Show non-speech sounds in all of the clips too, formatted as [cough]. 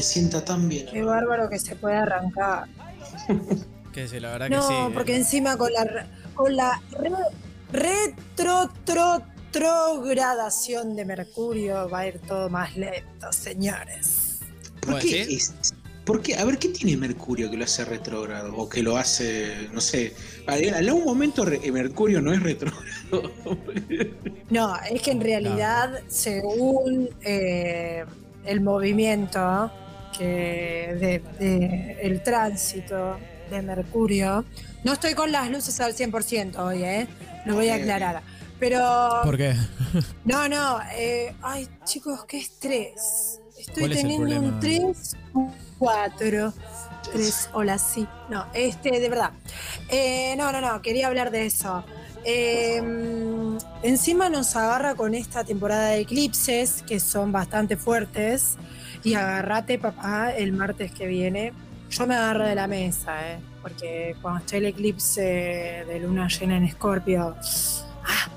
me sienta tan bien. Qué bárbaro que se puede arrancar. [laughs] Que sí, la verdad que No, sí. ¿eh? porque encima con la con la re- retro tro- trogradación de Mercurio va a ir todo más lento, señores. ¿Por ¿Vos qué, es- por qué? A ver, ¿qué tiene Mercurio que lo hace retrógrado? O que lo hace, no sé. En algún momento re- Mercurio no es retrógrado. [laughs] No, es que en realidad, según eh, el movimiento que de, de- el tránsito de Mercurio, no estoy con las luces al 100% hoy, ¿eh? Lo voy a aclarar. Pero ¿Por qué? No, no, eh, ay chicos, qué estrés. Estoy ¿Cuál es el teniendo un 3, un 4. 3, hola, sí. No, este, de verdad. Eh, no, no, no, quería hablar de eso. Eh, encima nos agarra con esta temporada de eclipses, que son bastante fuertes. Y agárrate, papá, el martes que viene. Yo me agarro de la mesa, ¿eh? Porque cuando esté el eclipse de luna llena en Escorpio. ¡Ah!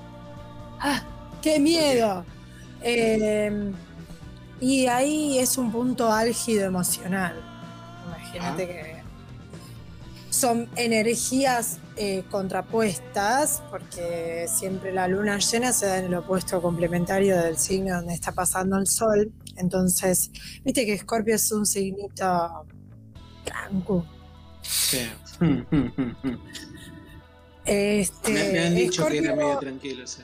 ¡Ah! ¡Qué miedo! Eh, y ahí es un punto álgido emocional. Imagínate Ah. que son energías eh, contrapuestas, porque siempre la luna llena se da en el opuesto complementario del signo donde está pasando el sol. Entonces, viste que Escorpio es un signito blanco. Sí. Este, me, me han dicho que era medio tranquilo. sí.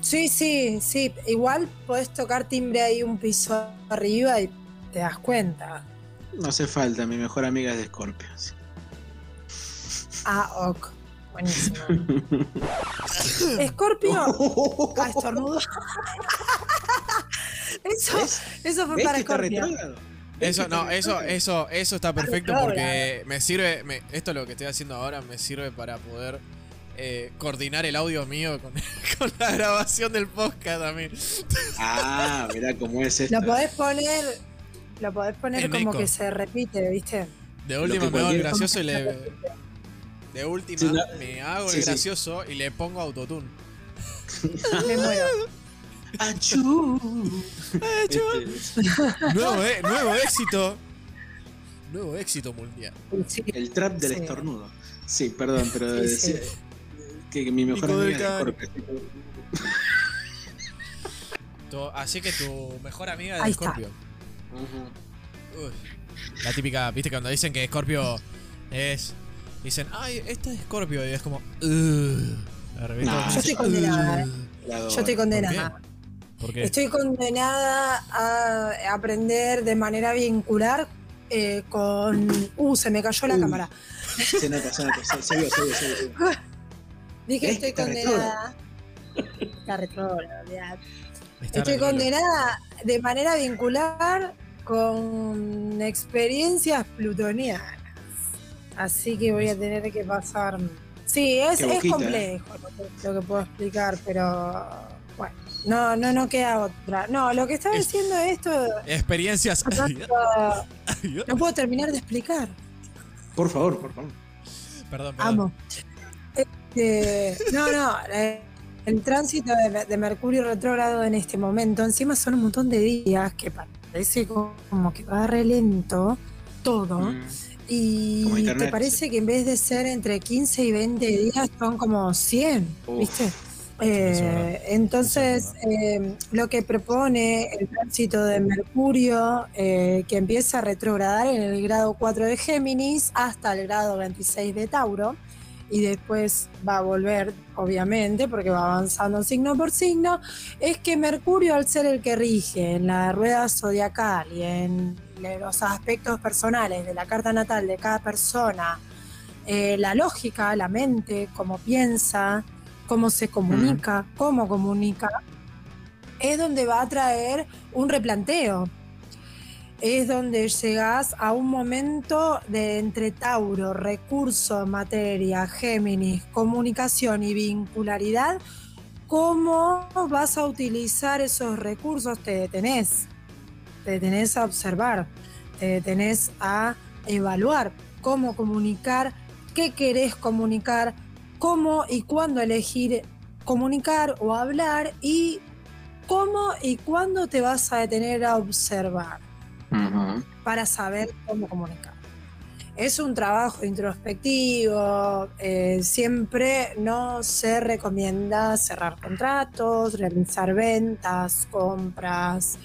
Sí, sí, sí. Igual podés tocar timbre ahí un piso arriba y te das cuenta. No hace falta, mi mejor amiga es de Scorpio. sí. Ah, ok. Buenísimo. [laughs] Escorpio. [laughs] Ah, estornudo. [laughs] Eso, ¿Ves? eso fue ¿Ves para retrógrado? Eso, no, eso, eso, eso está perfecto porque me sirve, me- esto lo que estoy haciendo ahora me sirve para poder eh, coordinar el audio mío con, con la grabación del podcast también. Ah, mirá cómo es esto. Lo podés poner, lo podés poner En como eco. que se repite, ¿viste? De última me gracioso y le. De última Sí, no. me hago Sí, el sí. gracioso y le pongo autotune. Me muero. [laughs] Achú. Este, Nuevo, eh, nuevo éxito. Nuevo éxito mundial. Sí. el trap del Sí. estornudo. Sí, perdón, pero Sí, sí. decía que, que mi mejor amiga can. Scorpio. Tu- así que tu mejor amiga es. Scorpio. Uy. La típica, viste, cuando dicen que Scorpio es. Dicen, ay, esta es Scorpio. Y es como. No, yo estoy condenada, adoro. Yo estoy condenada. ¿Por qué? Estoy condenada a aprender de manera vincular eh, con. Uh, se me cayó la Uh. cámara. Se nota, se nota. Se, se vio, se vio, se vio, se vio. [laughs] Dije estoy condenada. Está. Está Estoy condenada de manera vincular con experiencias plutonianas. Así que voy a tener que pasar. Sí, es, boquita, complejo lo que, lo que puedo explicar, pero bueno, no, no, no queda otra. No, lo que estaba Es- diciendo esto Experiencias. no puedo terminar de explicar. Por favor, por favor. perdón, perdón. Amo. Este, no, no, eh, el tránsito de, de Mercurio retrógrado en este momento, encima son un montón de días que parece como, como que va re lento todo. Mm. Y te parece que en vez de ser entre 15 y 20 días son como 100, Uf. ¿viste? Eh, entonces, eh, lo que propone el tránsito de Mercurio, eh, que empieza a retrogradar en el grado 4 de Géminis hasta el grado 26 de Tauro, y después va a volver, obviamente, porque va avanzando signo por signo, es que Mercurio, al ser el que rige en la rueda zodiacal y en los aspectos personales de la carta natal de cada persona, eh, la lógica, la mente, cómo piensa, cómo se comunica, cómo comunica, es donde va a traer un replanteo. Es donde llegas a un momento de entre Tauro, recurso, materia, Géminis, comunicación y vincularidad. ¿Cómo vas a utilizar esos recursos? Te detenés, te detenés a observar. te detenés a evaluar cómo comunicar, qué querés comunicar, cómo y cuándo elegir comunicar o hablar y cómo y cuándo te vas a detener a observar Para saber cómo comunicar. Es un trabajo introspectivo, eh, siempre no se recomienda cerrar contratos, realizar ventas, compras,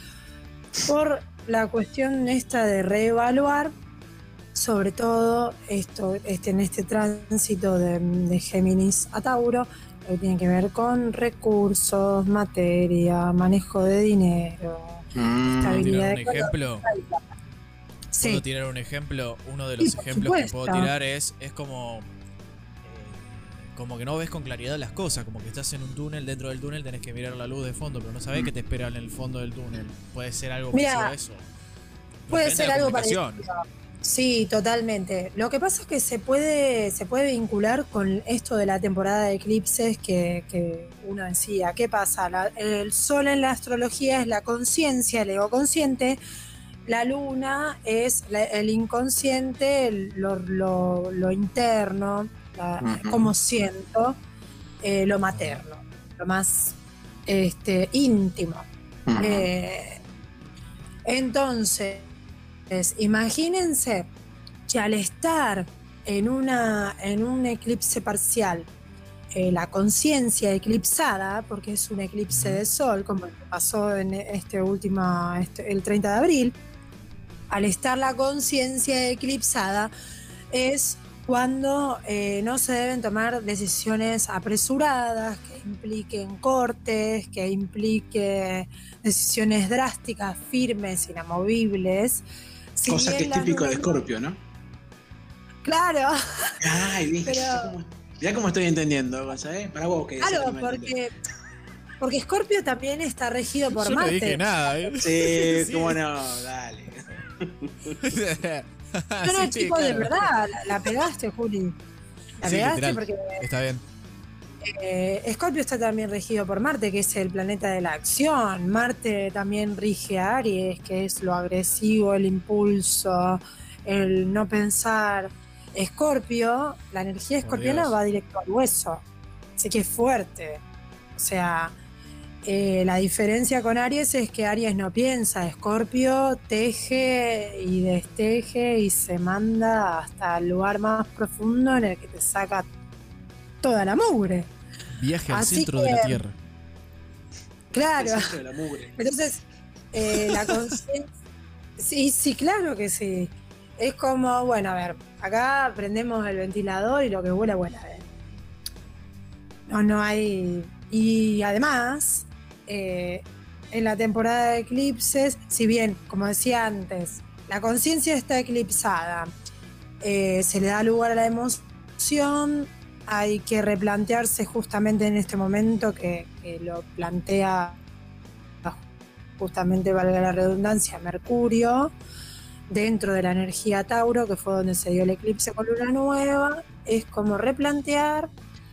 por la cuestión esta de reevaluar, sobre todo esto, este, en este tránsito de, de Géminis a Tauro, que tiene que ver con recursos, materia, manejo de dinero, Mm. Está bien. ¿Puedo tirar un ejemplo? Sí. ¿Puedo tirar un ejemplo? Uno de los ejemplos que puedo tirar es, es como. eh, como que no ves con claridad las cosas, como que estás en un túnel, dentro del túnel tenés que mirar la luz de fondo, pero no sabés Mm. qué te espera en el fondo del túnel. Puede ser algo Mira, parecido a eso. Puede Depende ser algo parecido. Sí, totalmente. Lo que pasa es que se puede, se puede vincular con esto de la temporada de eclipses que, que uno decía. ¿Qué pasa? La- el sol en la astrología es la conciencia, el ego consciente. La luna es la- el inconsciente, el- lo, lo- lo interno, la- cómo siento, eh, lo materno, lo más este, íntimo. Eh, entonces, imagínense que al estar en, una, en un eclipse parcial, eh, la conciencia eclipsada, porque es un eclipse de sol, como pasó en este último, este- el 30 de abril, al estar la conciencia eclipsada, es cuando eh, no se deben tomar decisiones apresuradas, que impliquen cortes, que implique decisiones drásticas, firmes, inamovibles. Si Cosa que bien es típico de Scorpio, ¿no? Claro, Ay, ¿viste? Pero- ¿Cómo- Mirá cómo estoy entendiendo, cosa, ¿eh? Para vos que decís claro, no porque, porque Scorpio también está regido por Yo no Marte. dije nada, ¿eh? [laughs] Sí, Sí. cómo no, dale. [laughs] No, no, Sí, chicos, de verdad, la, la pegaste, Juli. La Sí, pegaste literal. porque Está bien. Eh, Scorpio está también regido por Marte, que es el planeta de la acción. Marte también rige a Aries, que es lo agresivo, el impulso, el no pensar. Escorpio, la energía escorpiana va directo al hueso. Así que es fuerte. O sea, eh, la diferencia con Aries es que Aries no piensa, Escorpio teje y desteje y se manda hasta el lugar más profundo en el que te saca toda la mugre. Viaje al Así centro de la Tierra. Claro. El centro de la mugre. Entonces, eh, la conciencia. Sí, sí, claro que sí. Es como, bueno, a ver, acá prendemos el ventilador y lo que vuela, vuela. ¿eh? No, no hay. Y además, eh, en la temporada de eclipses, si bien, como decía antes, la conciencia está eclipsada, eh, se le da lugar a la emoción, hay que replantearse justamente en este momento que, lo plantea justamente, valga la redundancia, Mercurio, dentro de la energía Tauro, que fue donde se dio el eclipse con luna nueva, es como replantear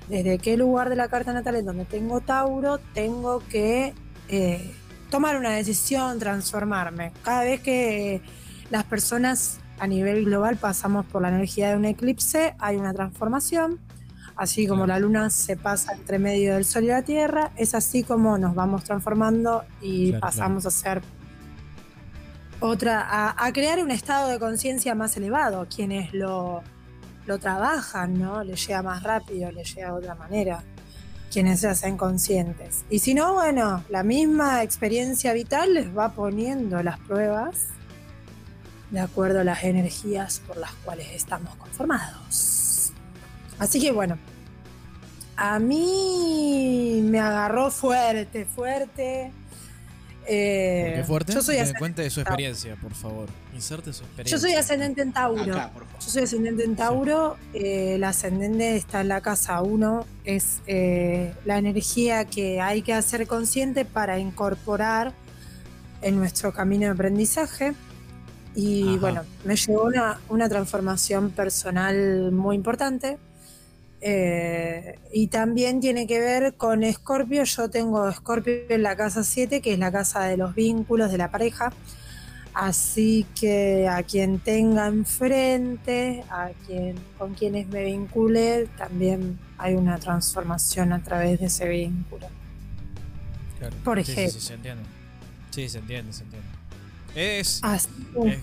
desde qué lugar de la carta natal en donde tengo Tauro tengo que eh, tomar una decisión, transformarme. Cada vez que las personas a nivel global pasamos por la energía de un eclipse, hay una transformación. Así como la luna se pasa entre medio del sol y la tierra, es así como nos vamos transformando y Claro, pasamos a ser otra, a, a crear un estado de conciencia más elevado. Quienes lo, lo trabajan, ¿no? Les llega más rápido, les llega de otra manera. Quienes se hacen conscientes. Y si no, bueno, la misma experiencia vital les va poniendo las pruebas de acuerdo a las energías por las cuales estamos conformados. Así que bueno, a mí me agarró fuerte, fuerte. Eh, ¿Por qué fuerte? Yo soy, Que me ascendente, cuente de su experiencia, por favor. Inserte su experiencia. yo soy ascendente en Tauro. Acá, por favor. Yo soy ascendente en Tauro, eh, el ascendente está en la casa 1, es eh, la energía que hay que hacer consciente para incorporar en nuestro camino de aprendizaje. Y Ajá. bueno, me llevó una, una transformación personal muy importante. Eh, y también tiene que ver con Escorpio. Yo tengo Escorpio en la casa 7, que es la casa de los vínculos de la pareja. Así que a quien tenga enfrente, a quien con quienes me vincule, también hay una transformación a través de ese vínculo. Claro. Por Sí, sí, ejemplo. Sí, se entiende. Sí, se entiende, se entiende. Es. Así eh,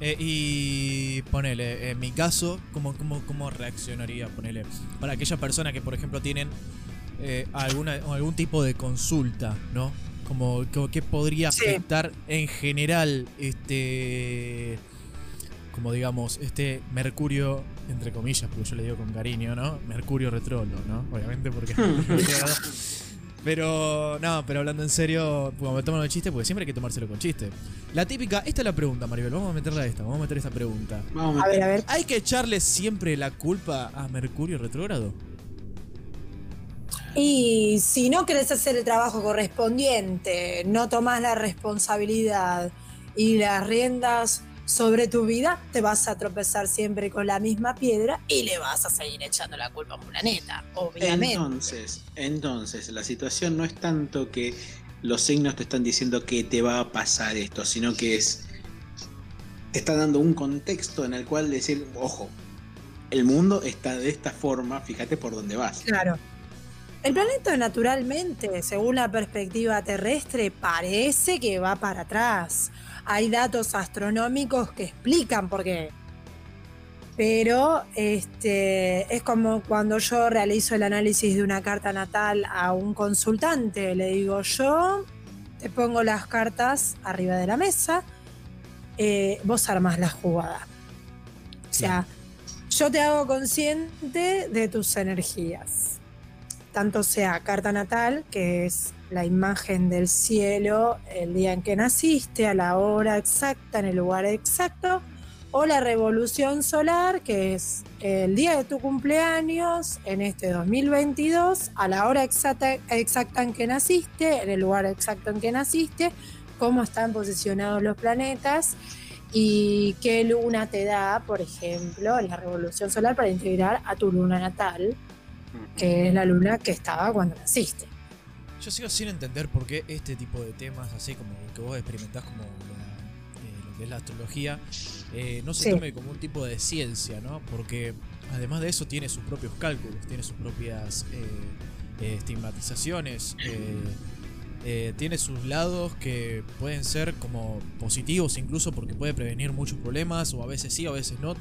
eh, y ponele, en mi caso, ¿cómo, cómo, cómo reaccionaría? Ponele, para aquella persona que, por ejemplo, tienen eh, alguna, algún tipo de consulta, ¿no? Como, como que podría Sí. afectar en general este. Como digamos, este Mercurio, entre comillas, porque yo le digo con cariño, ¿no? Mercurio retrolo, ¿no? Obviamente porque. [laughs] [laughs] Pero, no, pero hablando en serio, como me toman el chiste, porque siempre hay que tomárselo con chiste. La típica, esta es la pregunta, Maribel, vamos a meterla a esta, vamos a meter esta pregunta. Vamos A ver, a ver. ¿Hay que echarle siempre la culpa a Mercurio retrógrado? Y si no querés hacer el trabajo correspondiente, no tomás la responsabilidad y las riendas sobre tu vida, te vas a tropezar siempre con la misma piedra y le vas a seguir echando la culpa a un planeta, obviamente. Entonces, entonces, la situación no es tanto que los signos te están diciendo que te va a pasar esto, sino que es. Te está dando un contexto en el cual decir, ojo, el mundo está de esta forma, fíjate por dónde vas. Claro. El planeta naturalmente, según la perspectiva terrestre, parece que va para atrás. Hay datos astronómicos que explican por qué. Pero este, es como cuando yo realizo el análisis de una carta natal a un consultante. Le digo, yo te pongo las cartas arriba de la mesa, eh, vos armás la jugada. O sea, yo te hago consciente de tus energías. Tanto sea carta natal, que es la imagen del cielo el día en que naciste, a la hora exacta, en el lugar exacto, o la revolución solar, que es el día de tu cumpleaños, en este 2022, a la hora exacta, exacta en que naciste, en el lugar exacto en que naciste, cómo están posicionados los planetas y qué luna te da, por ejemplo, la revolución solar para integrar a tu luna natal, que es la luna que estaba cuando naciste. Yo sigo sin entender por qué este tipo de temas, así como el que vos experimentás como la- eh, lo que es la astrología, eh, no se Sí. tome como un tipo de ciencia, ¿no? Porque además de eso tiene sus propios cálculos, tiene sus propias eh, eh, estigmatizaciones, tiene sus lados que pueden ser como positivos incluso porque puede prevenir muchos problemas, o a veces sí, a veces no.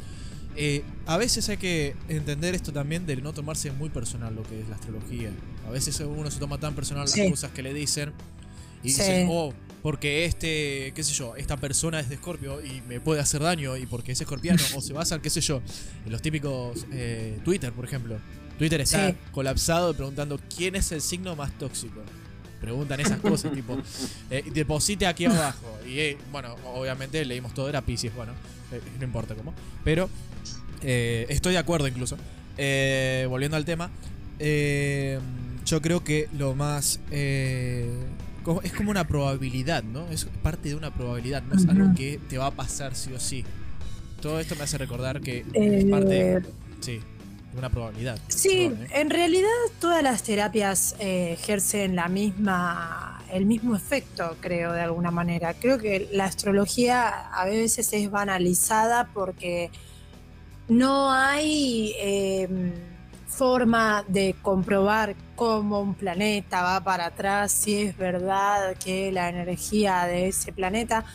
Eh, a veces hay que entender esto también de no tomarse muy personal lo que es la astrología. A veces uno se toma tan personal las Sí. cosas que le dicen y Sí. dicen, oh, porque este, qué sé yo, esta persona es de Escorpio y me puede hacer daño y porque es escorpiano, o se basan, qué sé yo, en los típicos eh, Twitter, por ejemplo. Twitter está Sí. colapsado preguntando quién es el signo más tóxico. Preguntan esas cosas, tipo, [laughs] eh, deposite aquí abajo. Y eh, bueno, obviamente leímos todo, era Pisces, bueno, eh, no importa cómo. Pero eh, estoy de acuerdo incluso. Eh, volviendo al tema, eh, yo creo que lo más... eh, es como una probabilidad, ¿no? Es parte de una probabilidad, no es algo que te va a pasar sí o sí. Todo esto me hace recordar que es Eh, parte, sí, de una probabilidad. Sí, Perdón, ¿eh? en realidad todas las terapias eh, ejercen la misma, el mismo efecto, creo, de alguna manera. Creo que la astrología a veces es banalizada porque no hay eh, forma de comprobar cómo un planeta va para atrás, si es verdad que la energía de ese planeta.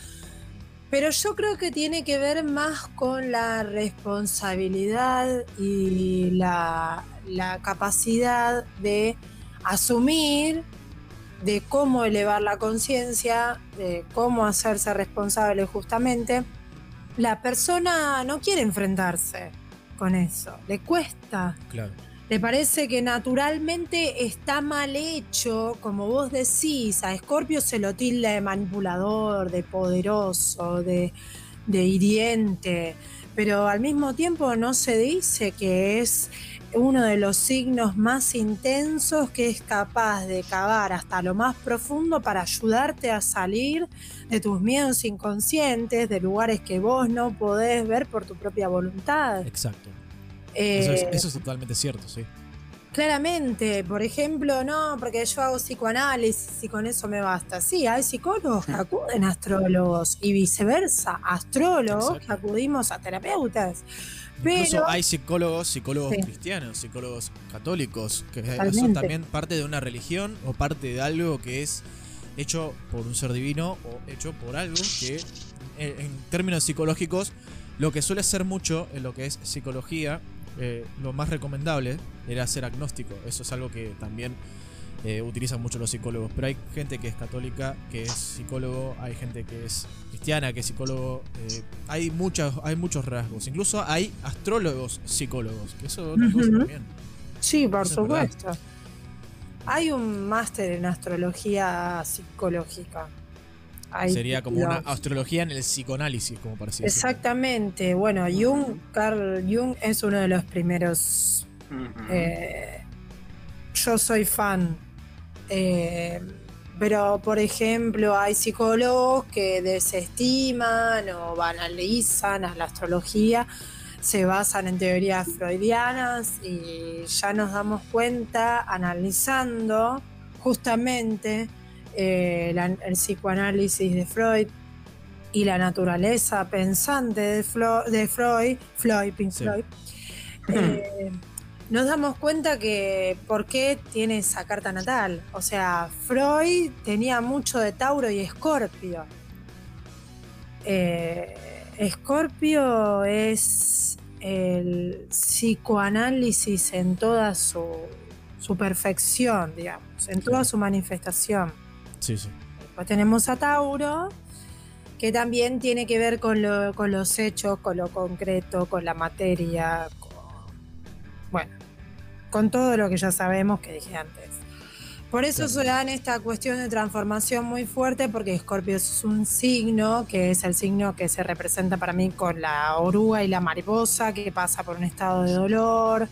Pero yo creo que tiene que ver más con la responsabilidad y la, la capacidad de asumir, de cómo elevar la conciencia, de cómo hacerse responsable justamente. La persona no quiere enfrentarse con eso, le cuesta. Claro. Le parece que naturalmente está mal hecho, como vos decís, a Scorpio se lo tilda de manipulador, de poderoso, de, de hiriente, pero al mismo tiempo no se dice que es uno de los signos más intensos que es capaz de cavar hasta lo más profundo para ayudarte a salir de tus miedos inconscientes, de lugares que vos no podés ver por tu propia voluntad. Exacto. Eso es, Eh, eso es totalmente cierto, sí. Claramente, por ejemplo, no, porque yo hago psicoanálisis y con eso me basta. Sí, hay psicólogos que acuden a astrólogos y viceversa, astrólogos Exacto. que acudimos a terapeutas. Incluso Pero hay psicólogos, psicólogos Sí. cristianos, psicólogos católicos, que son también parte de una religión o parte de algo que es hecho por un ser divino o hecho por algo que, en, en términos psicológicos, lo que suele ser mucho en lo que es psicología, eh, lo más recomendable era ser agnóstico. Eso es algo que también eh, utilizan mucho los psicólogos. Pero hay gente que es católica, que es psicólogo, hay gente que es cristiana, que es psicólogo. eh, hay, muchas, hay muchos rasgos. Incluso hay astrólogos psicólogos, que eso cosa Ujú. también. sí, por Eso supuesto. Hay un máster en astrología psicológica. Hay Sería como una astrología en el psicoanálisis, como parecía. Exactamente. Bueno, Jung, Carl Jung es uno de los primeros. Eh, yo soy fan. Eh, pero, por ejemplo, hay psicólogos que desestiman o banalizan a la astrología, se basan en teorías freudianas y ya nos damos cuenta analizando justamente eh, la- el psicoanálisis de Freud y la naturaleza pensante de, Flo- de Freud, Floyd, Pink Sí. Floyd, eh, [clears throat] nos damos cuenta que por qué tiene esa carta natal. O sea, Freud tenía mucho de Tauro y Escorpio. Eh, Escorpio es el psicoanálisis en toda su, su perfección, digamos, en toda su manifestación. Sí, sí. Después tenemos a Tauro, que también tiene que ver con, lo- con los hechos, con lo concreto, con la materia, con, bueno, con todo lo que ya sabemos que dije antes. Por eso se dan esta cuestión de transformación muy fuerte, porque Escorpio es un signo, que es el signo que se representa para mí con la oruga y la mariposa, que pasa por un estado de dolor,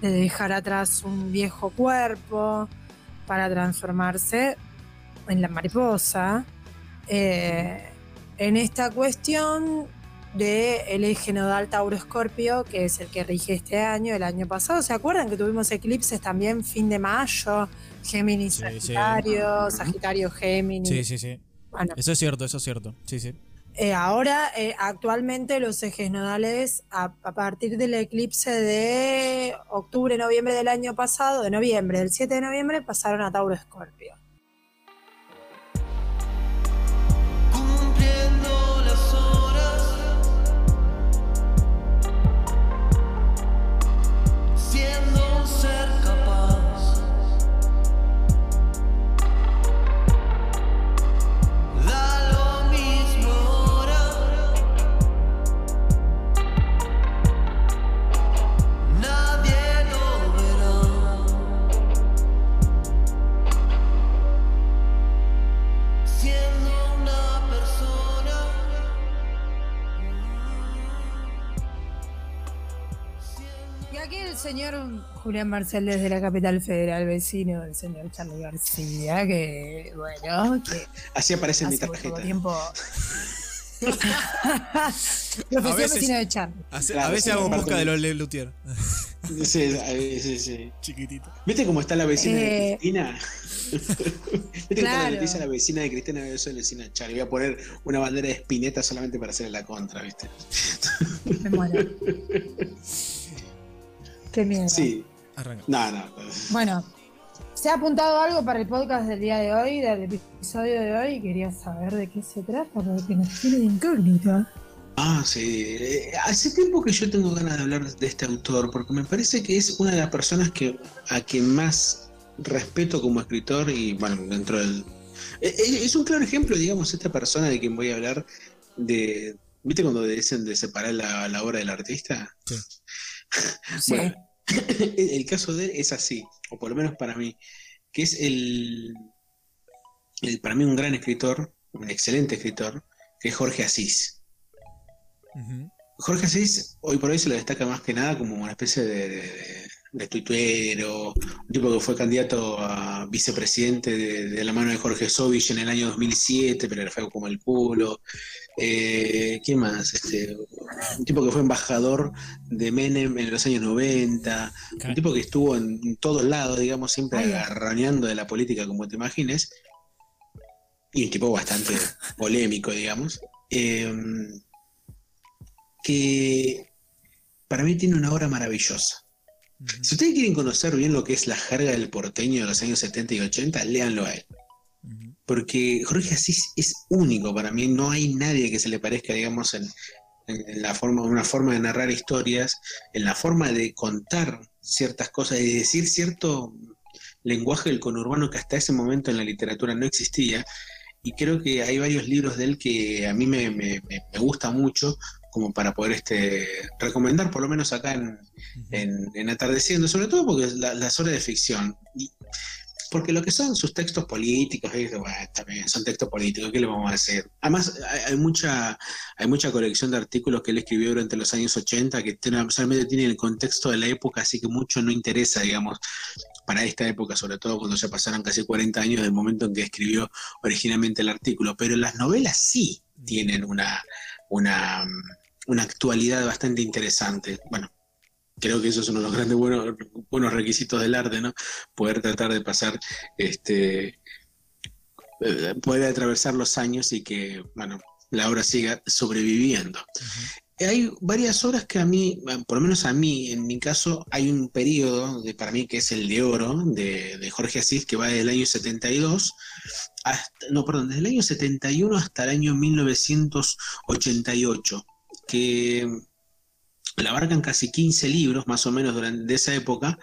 de dejar atrás un viejo cuerpo para transformarse en la mariposa, eh, en esta cuestión de el eje nodal Tauro-Escorpio, que es el que rige este año, el año pasado. ¿Se acuerdan que tuvimos eclipses también fin de mayo? Géminis, Sí, sí. Sagitario, Sagitario, Géminis. Sí, sí, sí. Bueno, Eso es cierto, eso es cierto. Sí, sí. eh, ahora, eh, actualmente los ejes nodales, a, a partir del eclipse de octubre, noviembre del año pasado, de noviembre, del 7 de noviembre, pasaron a Tauro-Escorpio. Cumpliendo Julián Marcel desde la capital federal, vecino del señor Charlie García, que bueno, que Así aparece en mi tarjeta. tiempo. [laughs] Profesión veces- vecino de Charlie. Hace- Claro, a veces hago busca de- los Le Luthier. Sí, a veces sí. Chiquitito. ¿Viste cómo está la vecina Eh, de Cristina? [laughs] ¿Viste está claro. la noticia de la vecina de Cristina? Yo soy la vecina de Charlie. Voy a poner una bandera de espineta solamente para hacerle la contra, ¿viste? Me muero. [laughs] Qué miedo. Sí. Arranca. No, no. Bueno, se ha apuntado algo para el podcast del día de hoy, del episodio de hoy, y quería saber de qué se trata, porque nos tiene de incógnita. Ah, sí. Eh, Hace tiempo que yo tengo ganas de hablar de este autor, porque me parece que es una de las personas que a quien más respeto como escritor y, bueno, dentro del... Eh, eh, Es un claro ejemplo, digamos, esta persona de quien voy a hablar de... ¿Viste cuando dicen de separar la, la obra del artista? Sí. [laughs] Sí. Bueno, [coughs] el caso de él es así, o por lo menos para mí, que es el, el- para mí un gran escritor, un excelente escritor, que es Jorge Asís. Jorge Asís hoy por hoy se lo destaca más que nada como una especie de, de, de tuituero, un tipo que fue candidato a vicepresidente de, de la mano de Jorge Sovich en el año 2007, pero era feo como el culo. Eh, ¿Quién más? Este, un tipo que fue embajador de Menem en los años 90, un tipo que estuvo en, todos lados, digamos, siempre Ay. agarroneando de la política, como te imagines, y un tipo bastante [laughs] polémico, digamos, eh, que para mí tiene una obra maravillosa. Si ustedes quieren conocer bien lo que es la jerga del porteño de los años 70 y 80, léanlo a él. Porque Jorge Asís es único para mí, no hay nadie que se le parezca, digamos, en, la forma, una forma de narrar historias, en la forma de contar ciertas cosas y decir cierto lenguaje del conurbano que hasta ese momento en la literatura no existía. Y creo que hay varios libros de él que a mí me- me gusta mucho, como para poder este, recomendar, por lo menos acá en, en, en Atardeciendo, sobre todo porque la- las obras de ficción. Y- porque lo que son sus textos políticos, bueno, también son textos políticos, ¿qué le vamos a hacer? Además, hay, hay mucha, hay mucha colección de artículos que él escribió durante los años 80 que tiene- solamente tienen el contexto de la época, así que mucho no interesa, digamos, para esta época, sobre todo cuando ya pasaron casi 40 años del momento en que escribió originalmente el artículo. Pero las novelas sí tienen una, una, una actualidad bastante interesante. Bueno, creo que eso es uno de los grandes buenos, buenos requisitos del arte, ¿no? Poder tratar de pasar, este, eh, poder atravesar los años y que, bueno, la obra siga sobreviviendo. Hay varias obras que a mí, por lo menos a mí, en mi caso, hay un periodo de, para mí que es el de oro de, de Jorge Asís que va desde el año 72 hasta, no, perdón, desde el año 71 hasta el año 1988, que la abarcan casi 15 libros más o menos durante esa época.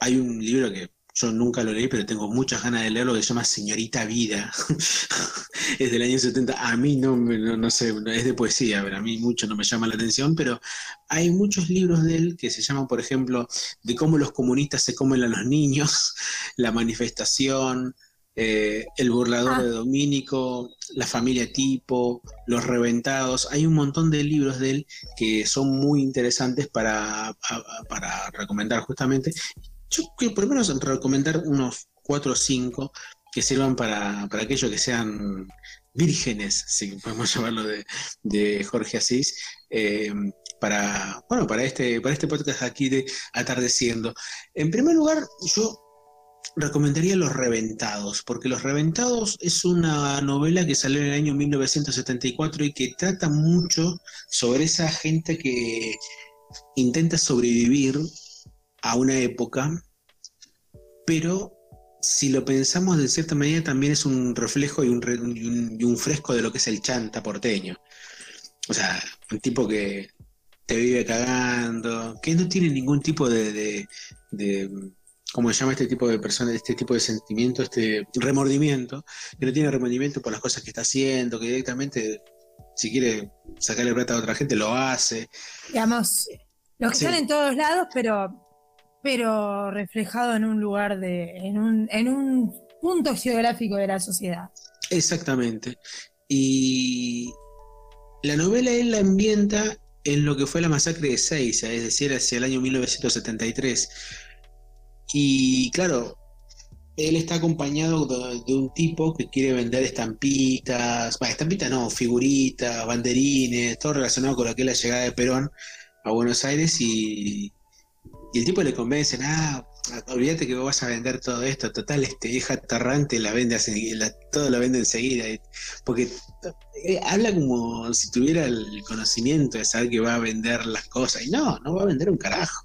Hay un libro que yo nunca lo leí, pero tengo muchas ganas de leerlo que se llama Señorita Vida. [laughs] es del año 70. A mí no, no, no sé, es de poesía, pero a mí mucho no me llama la atención, pero hay muchos libros de él que se llaman, por ejemplo, de cómo los comunistas se comen a los niños, [laughs] la manifestación, eh, el burlador Ah. de Domínico, la familia tipo, los reventados. Hay un montón de libros de él que son muy interesantes para, para recomendar justamente. Yo quiero por lo menos recomendar unos cuatro o cinco que sirvan para, para aquellos que sean vírgenes, si podemos [laughs] llamarlo de, de Jorge Asís, eh, para, bueno, para este, para este podcast aquí de Atardeciendo. En primer lugar, yo recomendaría Los Reventados, porque Los Reventados es una novela que salió en el año 1974 y que trata mucho sobre esa gente que intenta sobrevivir a una época, pero si lo pensamos de cierta manera también es un reflejo y un, fresco de lo que es el chanta porteño. O sea, un tipo que te vive cagando, que no tiene ningún tipo de- ¿cómo se llama este tipo de persona, este tipo de sentimiento, este remordimiento, que no tiene remordimiento por las cosas que está haciendo, que directamente, si quiere sacarle plata a otra gente, lo hace. Digamos, los que Sí. están en todos lados, pero, pero reflejado en un lugar de, en un, en un punto geográfico de la sociedad. Exactamente. Y la novela él la ambienta en lo que fue la masacre de Seiza, es decir, hacia el año 1973. Y claro, él está acompañado de, un tipo que quiere vender estampitas, bueno, estampitas no, figuritas, banderines, todo relacionado con lo la llegada de Perón a Buenos Aires y, el tipo le convence, ah, olvídate que vos vas a vender todo esto, total, este hija tarrante la vende la- todo lo vende enseguida, porque eh, habla como si tuviera el conocimiento de saber que va a vender las cosas, y no, no va a vender un carajo.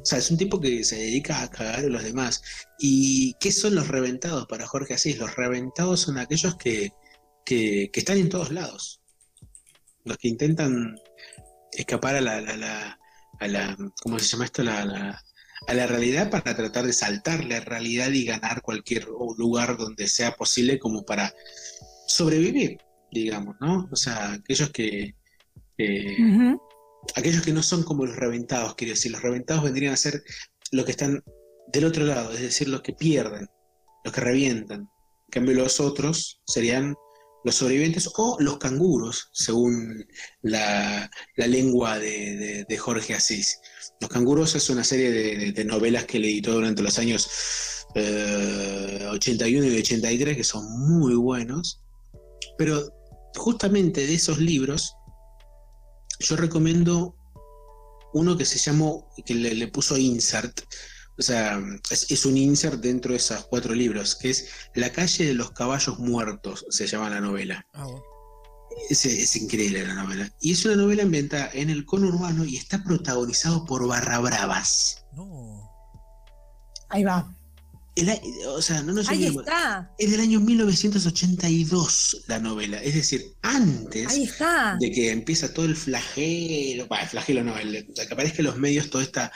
O sea, es un tipo que se dedica a cagar a los demás. ¿Y qué son los reventados para Jorge Asís? Los reventados son aquellos que, que, están en todos lados. Los que intentan escapar a la, a la ¿cómo se llama esto? La, a la realidad para tratar de saltar la realidad y ganar cualquier lugar donde sea posible como para sobrevivir, digamos, ¿no? O sea, aquellos que. Aquellos que no son como los reventados, quiero decir, los reventados vendrían a ser los que están del otro lado, es decir, los que pierden, los que revientan. En cambio, los otros serían los sobrevivientes o los canguros, según la, la lengua de, de- Jorge Asís. Los canguros es una serie de, de- novelas que le editó durante los años eh, 81 y 83, que son muy buenos, pero justamente de esos libros yo recomiendo uno que se llamó, que le, le puso insert, o sea, es, es un insert dentro de esos cuatro libros, que es La calle de los caballos muertos, se llama la novela. Ah, bueno. Es, es increíble la novela. Y es una novela ambientada en el conurbano y está protagonizado por Barra Bravas. No. Ahí va. El o sea, no nos Ahí está. es del año 1982 la novela, es decir, antes de que empieza todo el flagelo, bah, el flagelo no, el, de que aparezca en los medios toda esta,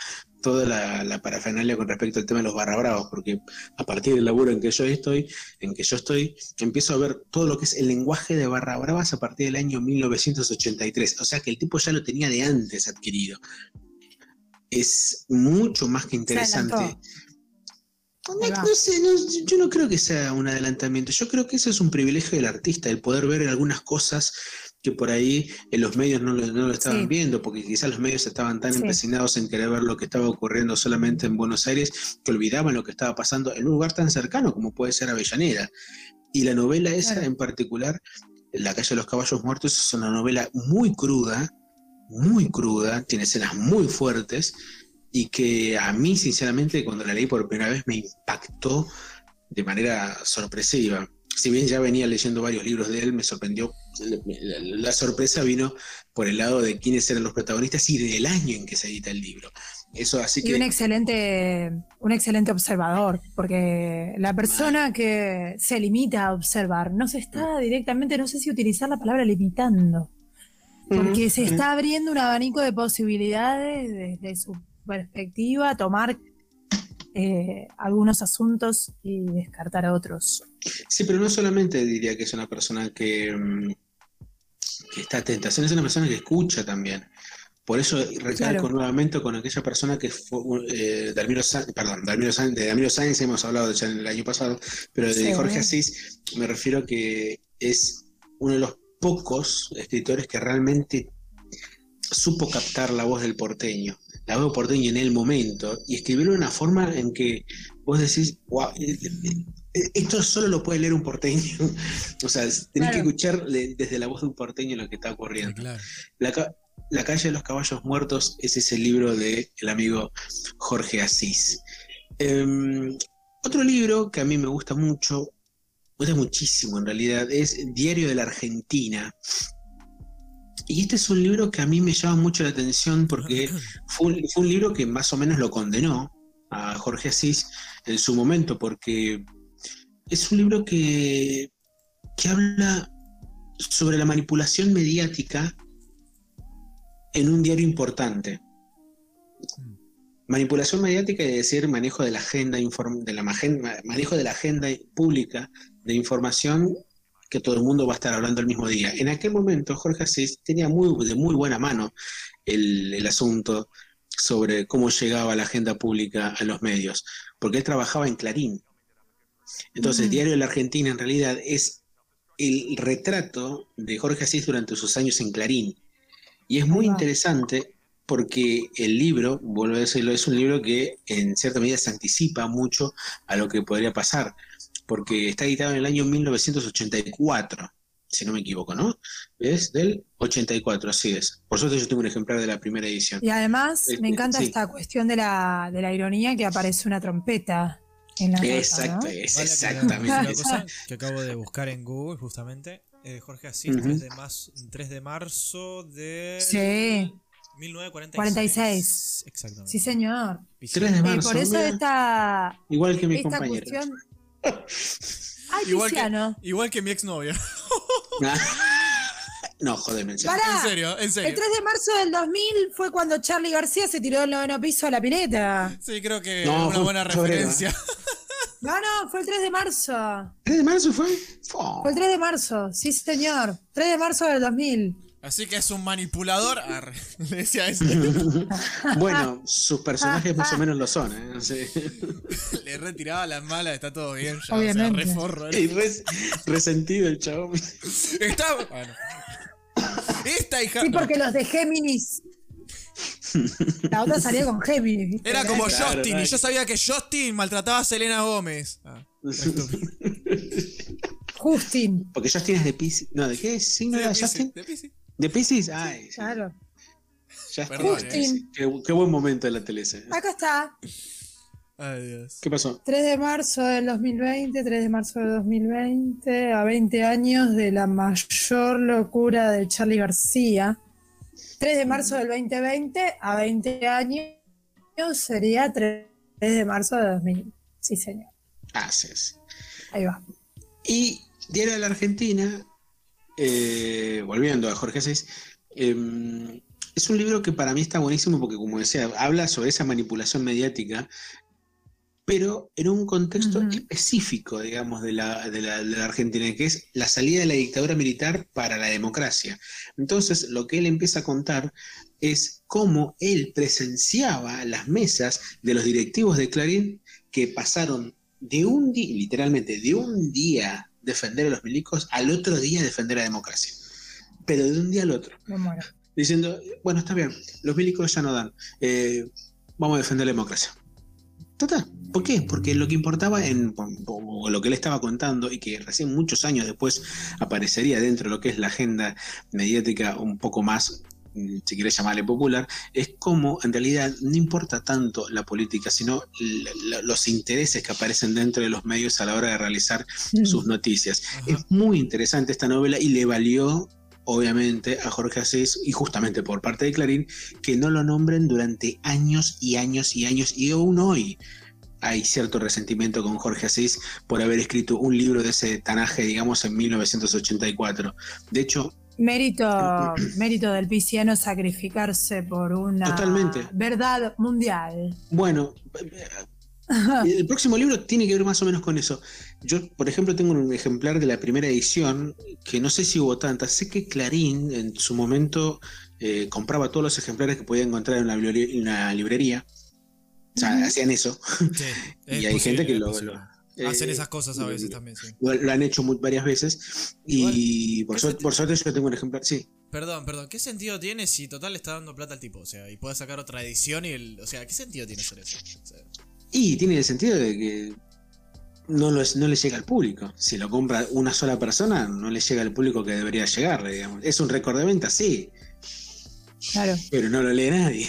toda la, la parafernalia con respecto al tema de los barra bravos, porque a partir del laburo en que yo estoy, en que yo estoy, empiezo a ver todo lo que es el lenguaje de barra bravas a partir del año 1983. O sea que el tipo ya lo tenía de antes adquirido. Es mucho más que interesante. No, Ahí va. no sé, no, yo no creo que sea un adelantamiento. Yo creo que eso es un privilegio del artista, el poder ver algunas cosas que por ahí en los medios no lo, no lo estaban Sí. viendo, porque quizás los medios estaban tan Sí. empecinados en querer ver lo que estaba ocurriendo solamente en Buenos Aires que olvidaban lo que estaba pasando en un lugar tan cercano como puede ser Avellaneda. Y la novela esa Claro. en particular, La calle de los caballos muertos, es una novela muy cruda, muy cruda, tiene escenas muy fuertes y que a mí, sinceramente, cuando la leí por primera vez me impactó de manera sorpresiva. Si bien ya venía leyendo varios libros de él, me sorprendió. La, sorpresa vino por el lado de quiénes eran los protagonistas y del año en que se edita el libro. Eso así Y que un excelente, un excelente observador, porque la persona que se limita a observar no se está directamente, no sé si utilizar la palabra limitando, porque se Ujú. está abriendo un abanico de posibilidades desde su perspectiva, tomar eh, algunos asuntos y descartar otros. Sí, pero no solamente diría que es una persona que, mm, que está atenta, sino es una persona que escucha también. Por eso recalco Claro. nuevamente con aquella persona que fue eh, Sáenz, perdón, Dalmiro Sáenz- de Dalmiro Sáenz hemos hablado ya en el año pasado, pero de Sí. Jorge Asís me refiero a que es uno de los pocos escritores que realmente supo captar la voz del porteño, la voz del porteño en el momento, y escribirlo de una forma en que vos decís, wow, esto solo lo puede leer un porteño. [laughs] o sea, tenés que escuchar de- desde la voz de un porteño lo que está ocurriendo. claro. La, ca- La calle de los caballos muertos es ese libro del el amigo Jorge Asís. Em, otro libro que a mí me gusta mucho, me gusta muchísimo en realidad, es Diario de la Argentina. Y este es un libro que a mí me llama mucho la atención porque fue un, fue un libro que más o menos lo condenó a Jorge Asís en su momento, porque es un libro que, que habla sobre la manipulación mediática en un diario importante. Manipulación mediática es decir manejo de la agenda de la manejo de la agenda pública de información que todo el mundo va a estar hablando el mismo día. En aquel momento Jorge Asís tenía muy, de muy buena mano el, el asunto sobre cómo llegaba la agenda pública a los medios, porque él trabajaba en Clarín. Entonces, Mm. Diario de la Argentina en realidad es el retrato de Jorge Asís durante sus años en Clarín. Y es muy interesante porque el libro, vuelvo a decirlo, es un libro que en cierta medida se anticipa mucho a lo que podría pasar, porque está editado en el año 1984, si no me equivoco, ¿no? Es del 84, así es. Por suerte yo tengo un ejemplar de la primera edición. Y además Este, me encanta sí. esta cuestión de la, de la ironía que aparece una trompeta en la nota, Exacto, ¿no? es Vale, exactamente. Una cosa que acabo de buscar en Google, justamente. eh, Jorge Asís, Ujú. 3, de mas- 3 de marzo de Sí. 1946. 46. Exactamente. Sí, señor. Piscis. 3 de Eh, marzo. por eso mira, esta, igual que mi esta compañero. cuestión... Ay, Igual que, igual que mi exnovia. [laughs] no, jodeme, en serio. Pará. En serio, en El serio. 3 de marzo del 2000 fue cuando Charlie García se tiró del noveno piso a la pileta. Sí, creo que No, una fue buena referencia. [laughs] No, no, fue el 3 de marzo. ¿3 de marzo fue? Fue el 3 de marzo, sí, señor. 3 de marzo del 2000. Así que es un manipulador. Arre, [laughs] le decía eso. [laughs] bueno, sus personajes más o menos lo son, ¿eh? Sí. [laughs] Le retiraba las malas, está todo bien ya. Obviamente. O sea, reforro. Y res- resentido el chabón. Está. Bueno. Esta hija. Sí, porque los de Géminis. La otra salía con Géminis. ¿viste? Era como Claro, Justin, claro. y yo sabía que Justin maltrataba a Selena Gómez. Ah, Justin. Porque Justin es de Pisces. No, ¿de qué signo era Piscis, Justin? de Piscis. ¿De Pisces? Ay, sí. Claro. Ya está. Perdón, Sí, sí. Qué, qué buen momento de la tele ese. Acá está. Ay, Dios. ¿Qué pasó? 3 de marzo del 2020, 3 de marzo del 2020, a 20 años de la mayor locura de Charlie García. 3 de marzo del 2020, a 20 años sería 3 de marzo de 2000. Sí, señor. Haces. Ahí va. Y Diario de la Argentina, eh, volviendo a Jorge Seis, eh, es un libro que para mí está buenísimo porque, como decía, habla sobre esa manipulación mediática, pero en un contexto específico, digamos, de la, de, la, de la Argentina, que es la salida de la dictadura militar para la democracia. Entonces, lo que él empieza a contar es cómo él presenciaba las mesas de los directivos de Clarín que pasaron de un día, literalmente, de un día defender a los milicos al otro día defender a la democracia. Pero de un día al otro. Me muero. Diciendo, bueno, está bien, los milicos ya no dan, eh, vamos a defender la democracia. Total, ¿por qué? Porque lo que importaba en o lo que él estaba contando y que recién muchos años después aparecería dentro de lo que es la agenda mediática un poco más, si querés llamarle popular, es como en realidad no importa tanto la política, sino los intereses que aparecen dentro de los medios a la hora de realizar sus noticias. Ajá. Es muy interesante esta novela y le valió, obviamente, a Jorge Asís, y justamente por parte de Clarín, que no lo nombren durante años y años y años, y aún hoy hay cierto resentimiento con Jorge Asís por haber escrito un libro de ese tanaje, digamos, en 1984. De hecho, Mérito, mérito del pisciano sacrificarse por una Totalmente. verdad mundial. bueno, el próximo libro tiene que ver más o menos con eso. Yo, por ejemplo, tengo un ejemplar de la primera edición, que no sé si hubo tantas. Sé que Clarín en su momento eh, compraba todos los ejemplares que podía encontrar en una, librería-. O sea, hacían eso. Sí, [laughs] es y hay gente que lo, lo- Hacen eh, esas cosas a veces también, sí. Lo, han hecho muy- varias veces. Y por, ¿qué suerte, por suerte yo tengo un ejemplar. Sí. Perdón, perdón, ¿qué sentido tiene si total le está dando plata al tipo? O sea, y puede sacar otra edición y el. O sea, ¿qué sentido tiene hacer eso? O sea, Y tiene el sentido de que no, lo no le llega al público. Si lo compra una sola persona, no le llega al público que debería llegarle, digamos. Es un récord de venta, sí, Claro. pero no lo lee nadie.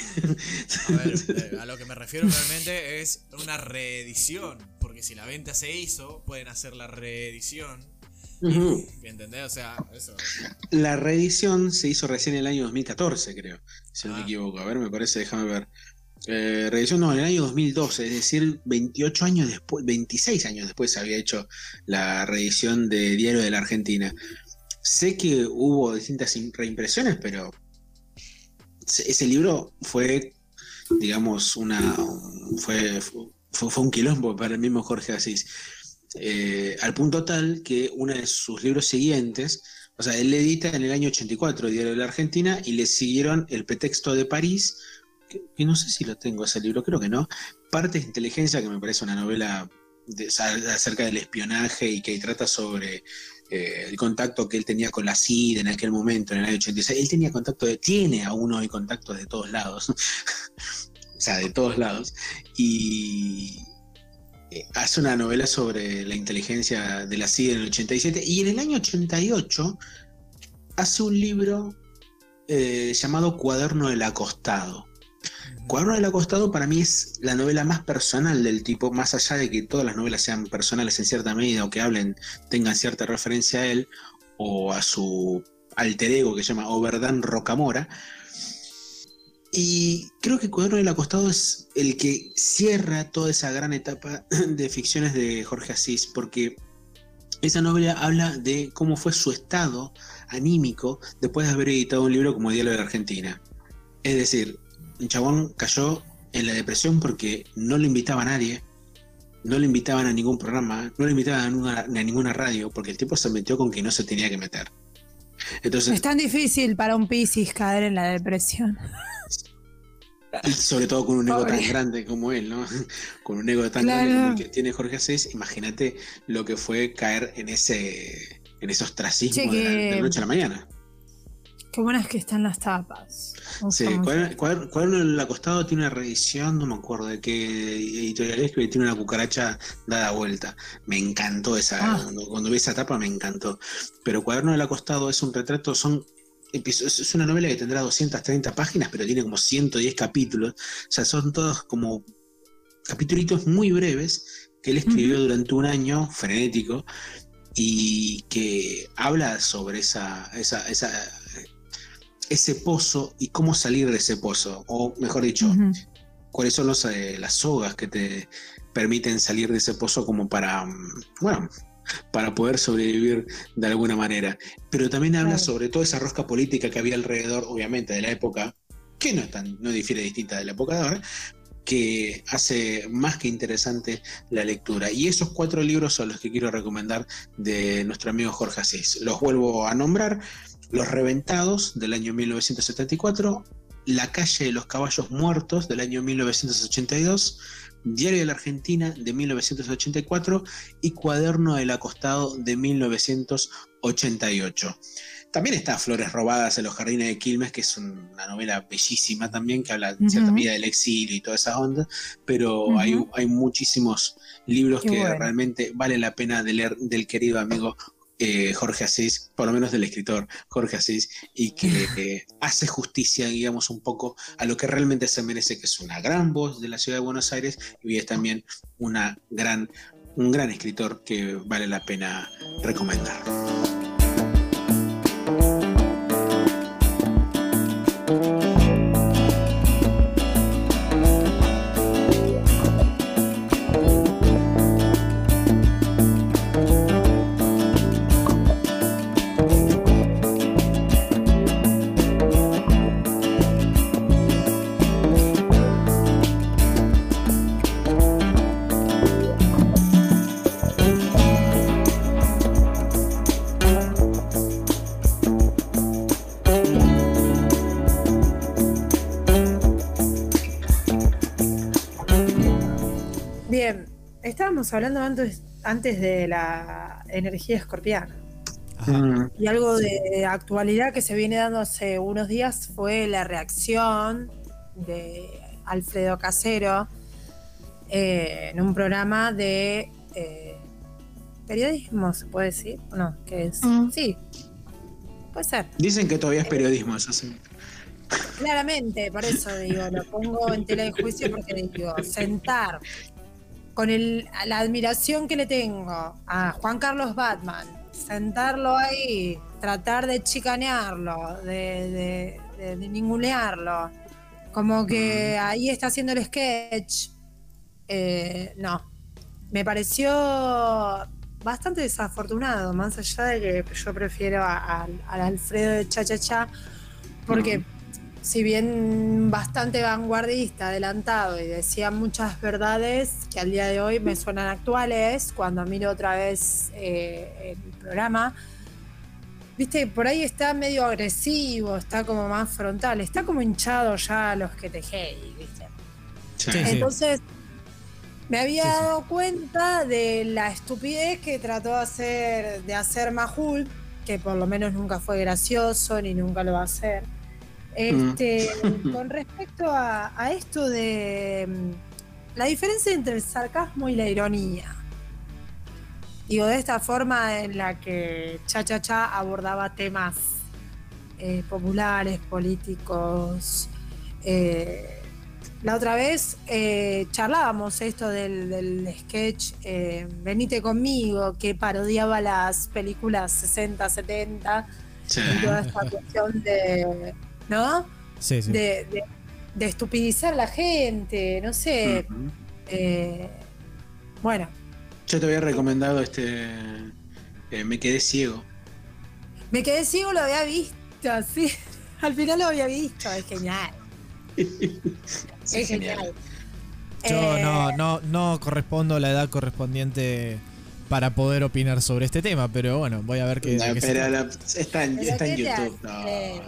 a ver, eh, a lo que me refiero realmente es una reedición. Porque si la venta se hizo, pueden hacer la reedición. Ujú. ¿Entendés? O sea, eso. La reedición se hizo recién en el año 2014, creo, si no me Ah. equivoco. A ver, me parece, déjame ver. Eh, reedición no, en el año 2012, es decir, 28 años después, 26 años después se había hecho la reedición de Diario de la Argentina. Sé que hubo distintas im- reimpresiones, pero ese libro fue, digamos, una fue, fue, un quilombo para el mismo Jorge Asís. Eh, al punto tal que uno de sus libros siguientes, o sea, él edita en el año 84 Diario de la Argentina y le siguieron El pretexto de París, que, no sé si lo tengo ese libro, creo que no. Partes de inteligencia, que me parece una novela acerca del espionaje y que trata sobre eh, el contacto que él tenía con la CID en aquel momento, en el año 86. Él tenía contacto de, tiene aún hoy contactos de todos lados. [laughs] o sea, de todos lados. Y eh, hace una novela sobre la inteligencia de la CIA en el 87 y en el año 88 hace un libro eh, llamado Cuaderno del Acostado. Cuaderno del Acostado para mí es la novela más personal del tipo, más allá de que todas las novelas sean personales en cierta medida o que hablen, tengan cierta referencia a él o a su alter ego que se llama Oberdan Rocamora. Y creo que Cuaderno del Acostado es el que cierra toda esa gran etapa [clears throat] de ficciones de Jorge Asís, porque esa novela habla de cómo fue su estado anímico después de haber editado un libro como Diálogo de la Argentina. Es decir, un chabón cayó en la depresión porque no le invitaba a nadie, no le invitaban a ningún programa, no le invitaban a ninguna, a ninguna radio, porque el tipo se metió con que no se tenía que meter. Entonces, Es tan difícil para un Piscis caer en la depresión. Sobre todo con un ego Pobre. tan grande como él, ¿no? [laughs] Con un ego tan Claro. grande como el que tiene Jorge Asís, imagínate lo que fue caer en ese en ese ostracismo Che, de, la, de la noche a la mañana. Qué buenas que están las tapas. Sí. Cuaderno- del Acostado tiene una reedición, no me acuerdo de qué editorial es, que tiene una cucaracha dada vuelta. Me encantó esa, Ah. cuando, cuando vi esa tapa me encantó. Pero Cuaderno del Acostado es un retrato, son. Es una novela que tendrá 230 páginas, pero tiene como 110 capítulos. O sea, son todos como capítulos muy breves que él escribió durante un año, frenético, y que habla sobre esa, esa, esa, ese pozo y cómo salir de ese pozo. O mejor dicho, cuáles son los, eh, las sogas que te permiten salir de ese pozo como para, mm, bueno, para poder sobrevivir de alguna manera. Pero también habla Claro. sobre toda esa rosca política que había alrededor, obviamente, de la época, que no, es tan, no difiere distinta de la época de ahora, que hace más que interesante la lectura. Y esos cuatro libros son los que quiero recomendar de nuestro amigo Jorge Asís. Los vuelvo a nombrar. Los Reventados del año 1974, La calle de los caballos muertos del año 1982, Diario de la Argentina de 1984 y Cuaderno del Acostado de 1988. También está Flores robadas en los jardines de Quilmes, que es una novela bellísima también, que habla en cierta Ujú. medida del exilio y toda esa onda, pero hay, hay muchísimos libros Qué que bueno. realmente vale la pena de leer del querido amigo eh, Jorge Asís, por lo menos del escritor Jorge Asís, y que [laughs] eh, hace justicia, digamos, un poco a lo que realmente se merece, que es una gran voz de la ciudad de Buenos Aires y es también una gran, un gran escritor que vale la pena recomendar. Estábamos hablando antes, antes de la energía escorpiana. Ajá. Mm, Y algo de actualidad que se viene dando hace unos días fue la reacción de Alfredo Casero eh, en un programa de eh, periodismo, ¿se puede decir? ¿O no? ¿Qué es? Mm. Sí, puede ser. Dicen que todavía es periodismo, eso sí. Claramente, por eso digo, lo pongo en tela de juicio porque digo, sentar con el, la admiración que le tengo a Juan Carlos Batman, sentarlo ahí, tratar de chicanearlo, de, de, de- de ningunearlo, como que ahí está haciendo el sketch. eh, no, me pareció bastante desafortunado, más allá de que yo prefiero al Alfredo de Cha Cha Cha, porque si bien bastante vanguardista, adelantado y decía muchas verdades que al día de hoy me suenan actuales, cuando miro otra vez eh, el programa, viste, por ahí está medio agresivo, está como más frontal, está como hinchado ya a los que te hate, viste. Sí. Sí, sí. Entonces, me había Sí, sí. dado cuenta de la estupidez que trató de hacer, de hacer Mahul, que por lo menos nunca fue gracioso ni nunca lo va a hacer. Este, [laughs] con respecto a, a esto de mm, la diferencia entre el sarcasmo y la ironía. Digo, de esta forma en la que Cha Cha Cha abordaba temas eh, populares, políticos. eh, la otra vez eh, charlábamos esto del, del sketch eh, Venite conmigo, que parodiaba las películas 60, 70 Sí. y toda esta cuestión de, ¿no? Sí, sí. De, de- de estupidizar a la gente, no sé. Eh, bueno, Yo te había recomendado este. eh, me quedé ciego. me quedé ciego, lo había visto, sí. [laughs] Al final lo había visto, es genial. [laughs] Sí, es genial. Yo Eh, no, no, no correspondo a la edad correspondiente para poder opinar sobre este tema, pero bueno, voy a ver qué. No, qué pero la- está en, Pero está en ¿qué te YouTube. No,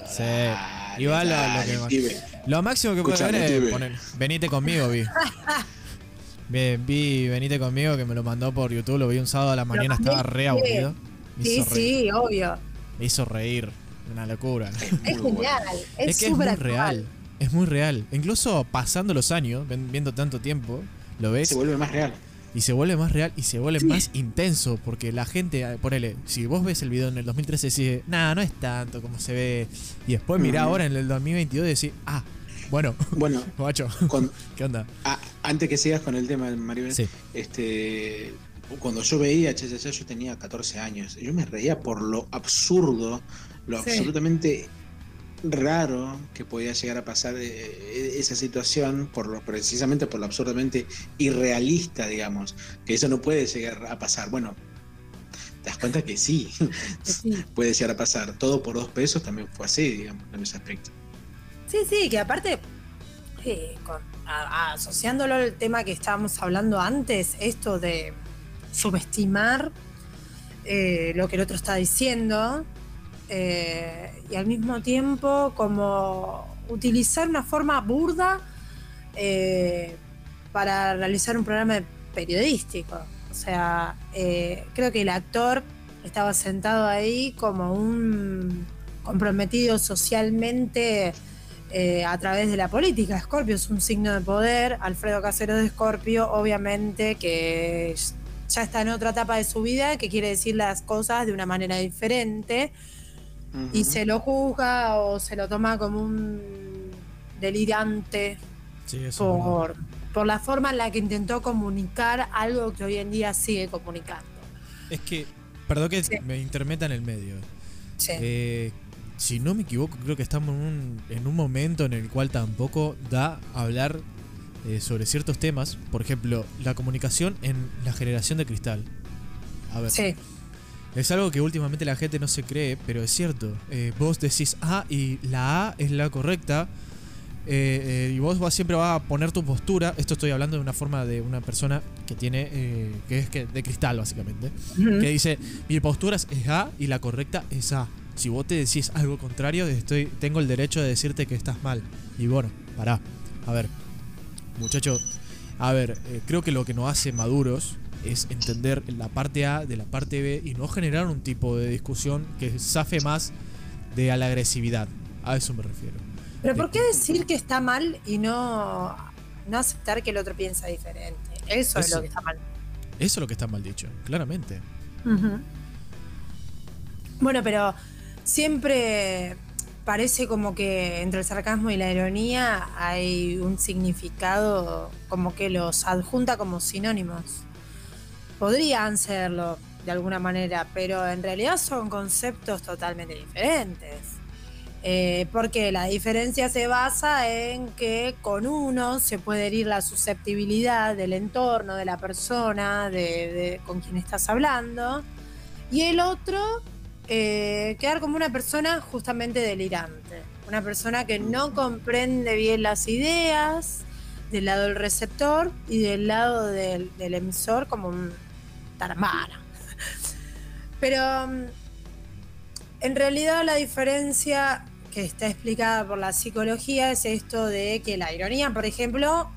Sí. dale, Igual lo- lo que. Lo máximo que puedo ver es poner. Venite conmigo, vi. [laughs] Bien, vi Venite conmigo que me lo mandó por YouTube, lo vi un sábado a la mañana, estaba re aburrido. Me Sí, hizo reír. sí, obvio. Me hizo reír. Una locura. Es bueno. genial. Es, Es que es muy real. Es muy real. Incluso pasando los años, viendo tanto tiempo, lo ves. Se vuelve más real. Y se vuelve más real y se vuelve más intenso. Porque la gente, eh, ponele, si vos ves el video en el 2013 decís, nah, no es tanto como se ve. Y después mirá Ujú. ahora en el 2022 y decís, ah, bueno, Bueno, [laughs] guacho, cuando- [laughs] ¿qué onda? ah, antes que sigas con el tema, Maribel, Sí. este, cuando yo veía Cha Cha Cha, yo tenía 14 años. Yo me reía por lo absurdo, lo Sí. absolutamente raro que podía llegar a pasar eh, esa situación, por lo, precisamente por lo absurdamente irrealista, digamos, que eso no puede llegar a pasar. Bueno, te das cuenta que sí, [laughs] Sí. [laughs] puede llegar a pasar. Todo por dos pesos también fue así, digamos, en ese aspecto. Sí, sí, que aparte, eh, con- a- a- asociándolo al tema que estábamos hablando antes, esto de subestimar eh, lo que el otro está diciendo eh, y al mismo tiempo como utilizar una forma burda eh, para realizar un programa periodístico. O sea, eh, creo que el actor estaba sentado ahí como un comprometido socialmente a través de la política. Scorpio es un signo de poder. Alfredo Casero de Scorpio, obviamente, que ya está en otra etapa de su vida, que quiere decir las cosas de una manera diferente y se lo juzga o se lo toma como un delirante Sí, por, por la forma en la que intentó comunicar algo que hoy en día sigue comunicando. Es que, perdón que Sí. me intermeta en el medio. Sí. Eh, si no me equivoco, creo que estamos en un, en un momento en el cual tampoco da a hablar eh, sobre ciertos temas. Por ejemplo, la comunicación en la generación de cristal. A ver, sí. Es algo que últimamente la gente no se cree, pero es cierto. Eh, vos decís A y la A es la correcta. eh, eh, y vos vas, siempre vas a poner tu postura. Esto estoy hablando de una forma de una persona que tiene. que es que de cristal, básicamente que dice mi postura es A y la correcta es A. Si vos te decís algo contrario, estoy, tengo el derecho de decirte que estás mal. Y bueno, pará. A ver, muchacho, a ver, creo que lo que nos hace maduros es entender la parte A de la parte B y no generar un tipo de discusión que zafe más de a la agresividad. A eso me refiero. Pero ¿por qué decir que está mal y no, no aceptar que el otro piensa diferente? Eso es lo que está mal. Eso es lo que está mal dicho, claramente. Bueno, pero siempre parece como que entre el sarcasmo y la ironía hay un significado como que los adjunta como sinónimos. Podrían serlo de alguna manera, pero en realidad son conceptos totalmente diferentes. Eh, porque la diferencia se basa en que con uno se puede herir la susceptibilidad del entorno, de la persona, de, con quien estás hablando, y el otro eh, quedar como una persona justamente delirante, una persona que no comprende bien las ideas del lado del receptor y del lado del, del emisor como un taramana. Pero mm, en realidad la diferencia que está explicada por la psicología es esto de que la ironía, por ejemplo,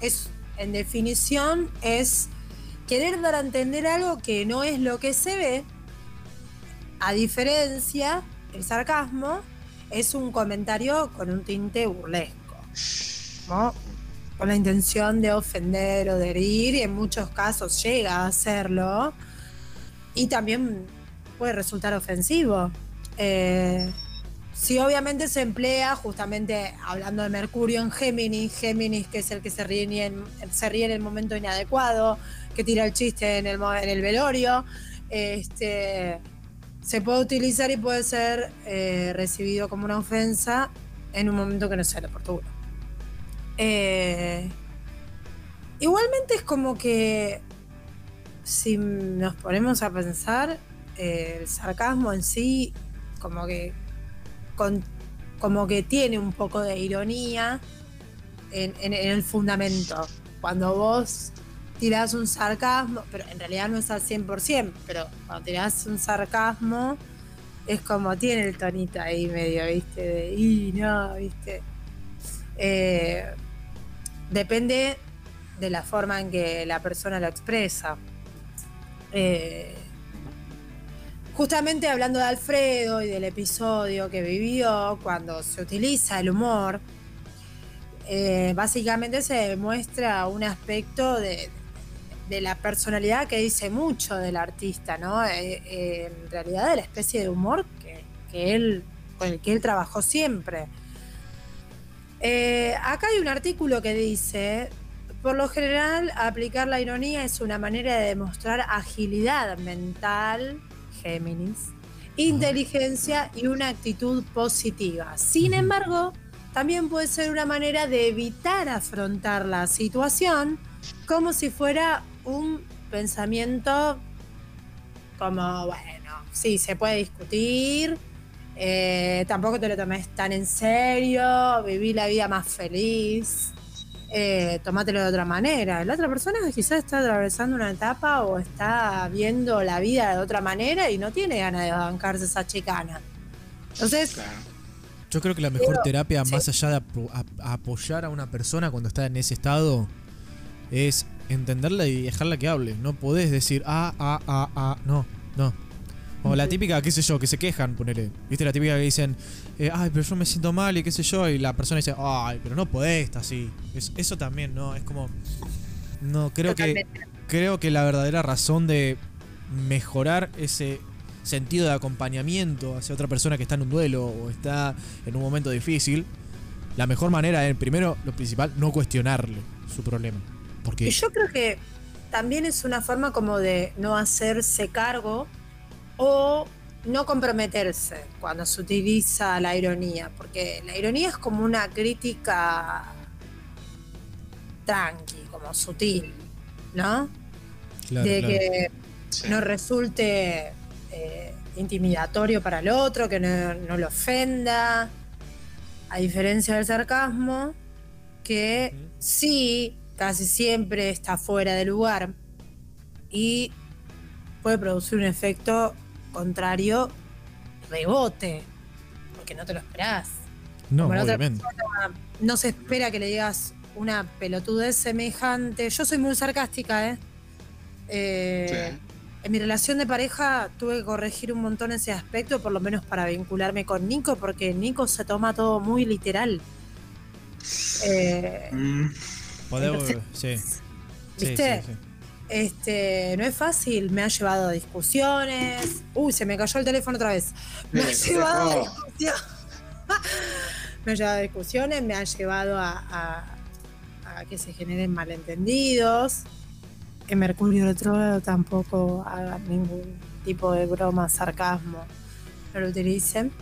es en definición es querer dar a entender algo que no es lo que se ve. A diferencia, el sarcasmo es un comentario con un tinte burlesco, ¿no? Con la intención de ofender o de herir, y en muchos casos llega a hacerlo, y también puede resultar ofensivo. Eh, si obviamente se emplea justamente hablando de Mercurio en Géminis, Géminis que es el que se ríe, en, se ríe en el momento inadecuado, que tira el chiste en el, en el velorio, este, se puede utilizar y puede ser eh, recibido como una ofensa en un momento que no sea el oportuno. Eh, igualmente es como que si nos ponemos a pensar, eh, el sarcasmo en sí, como que, con- como que tiene un poco de ironía en, el fundamento. Cuando vos tirás un sarcasmo, pero en realidad no es al 100%, pero cuando tirás un sarcasmo, es como tiene el tonito ahí medio, ¿viste? De, y no, ¿viste? Eh, depende de la forma en que la persona lo expresa. Eh, justamente hablando de Alfredo y del episodio que vivió, cuando se utiliza el humor, eh, básicamente se demuestra un aspecto de, de la personalidad que dice mucho del artista, ¿no? Eh, en realidad de la especie de humor que, que él, con el que él trabajó siempre. Eh, acá hay un artículo que dice, por lo general, aplicar la ironía es una manera de demostrar agilidad mental, Géminis, inteligencia y una actitud positiva. Sin embargo, también puede ser una manera de evitar afrontar la situación como si fuera un pensamiento como, bueno, sí, se puede discutir, eh, tampoco te lo tomes tan en serio, viví la vida más feliz, eh, tomátelo de otra manera. La otra persona quizás está atravesando una etapa o está viendo la vida de otra manera y no tiene ganas de bancarse esa chicana. Entonces, Claro. Yo creo que la mejor Pero, terapia, sí. más allá de a apoyar a una persona cuando está en ese estado, es entenderla y dejarla que hable. No podés decir, ah, ah, ah, ah, no, no. O la típica, qué sé yo, que se quejan, ponele. ¿Viste la típica que dicen, eh, ay, pero yo me siento mal y qué sé yo? Y la persona dice, ay, pero no podés estar así. Es- eso también, ¿no? Es como. No, creo que, creo que la verdadera razón de mejorar ese sentido de acompañamiento hacia otra persona que está en un duelo o está en un momento difícil, la mejor manera es, primero, lo principal, no cuestionarle su problema. Porque Y yo creo que también es una forma como de no hacerse cargo o no comprometerse cuando se utiliza la ironía, porque la ironía es como una crítica tranqui, como sutil, ¿no? claro, de claro. que Sí. no resulte eh, intimidatorio para el otro, que no, no lo ofenda, a diferencia del sarcasmo, que sí, casi siempre está fuera de lugar y puede producir un efecto contrario, rebote, porque no te lo esperás. no, como obviamente. No se espera que le digas una pelotudez semejante. Yo soy muy sarcástica, ¿eh? Eh, Sí. En mi relación de pareja tuve que corregir un montón ese aspecto, por lo menos para vincularme con Nico, porque Nico se toma todo muy literal. Eh, Mm, Podemos- entonces- sí, sí, ¿Viste? sí, sí. Este, no es fácil, me ha llevado a discusiones. Uy, se me cayó el teléfono otra vez. Me ha Mira, llevado a discusiones. [laughs] me ha llevado a discusiones, me ha llevado a, a- a que se generen malentendidos. En Mercurio Retrógrado tampoco hagan ningún tipo de broma, sarcasmo, no lo utilicen.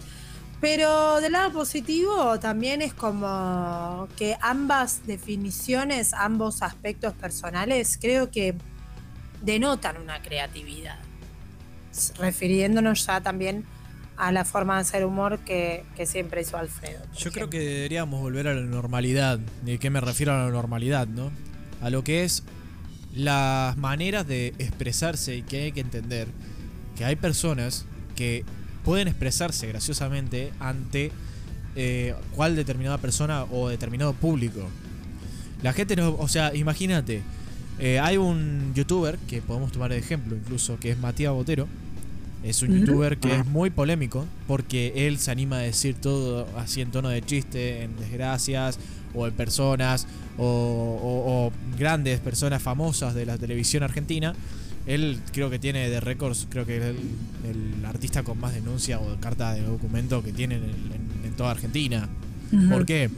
Pero del lado positivo también es como que ambas definiciones, ambos aspectos personales, creo que denotan una creatividad. Refiriéndonos ya también a la forma de hacer humor que, que siempre hizo Alfredo. Yo creo que deberíamos volver a la normalidad. ¿De qué me refiero a la normalidad, no? A lo que es las maneras de expresarse y que hay que entender que hay personas que pueden expresarse graciosamente ante eh, cuál determinada persona o determinado público. La gente no, o sea, imagínate, eh, hay un youtuber que podemos tomar de ejemplo incluso, que es Matías Botero. Es un youtuber que Ah. es muy polémico porque él se anima a decir todo así en tono de chiste, en desgracias o en personas o, o- o grandes personas famosas de la televisión argentina. Él creo que tiene de récords, creo que es el, el artista con más denuncia o carta de documento que tiene en, en- en toda Argentina. ¿Por qué?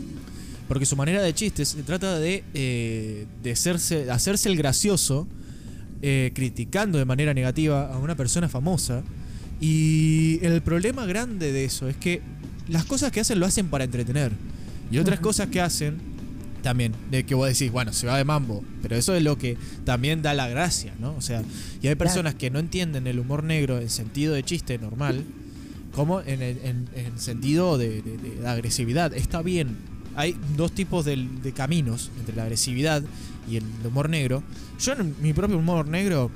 Porque su manera de chiste se trata de, eh, de hacerse, hacerse el gracioso, eh, criticando de manera negativa a una persona famosa. Y el problema grande de eso es que las cosas que hacen lo hacen para entretener. Y otras cosas que hacen también, de que vos decís, bueno, se va de mambo. Pero eso es lo que también da la gracia, ¿no? O sea, y hay personas que no entienden el humor negro en sentido de chiste normal, como en el en, en sentido de, de- de- de agresividad. Está bien. Hay dos tipos de, de caminos entre la agresividad y el humor negro. Yo en mi propio humor negro,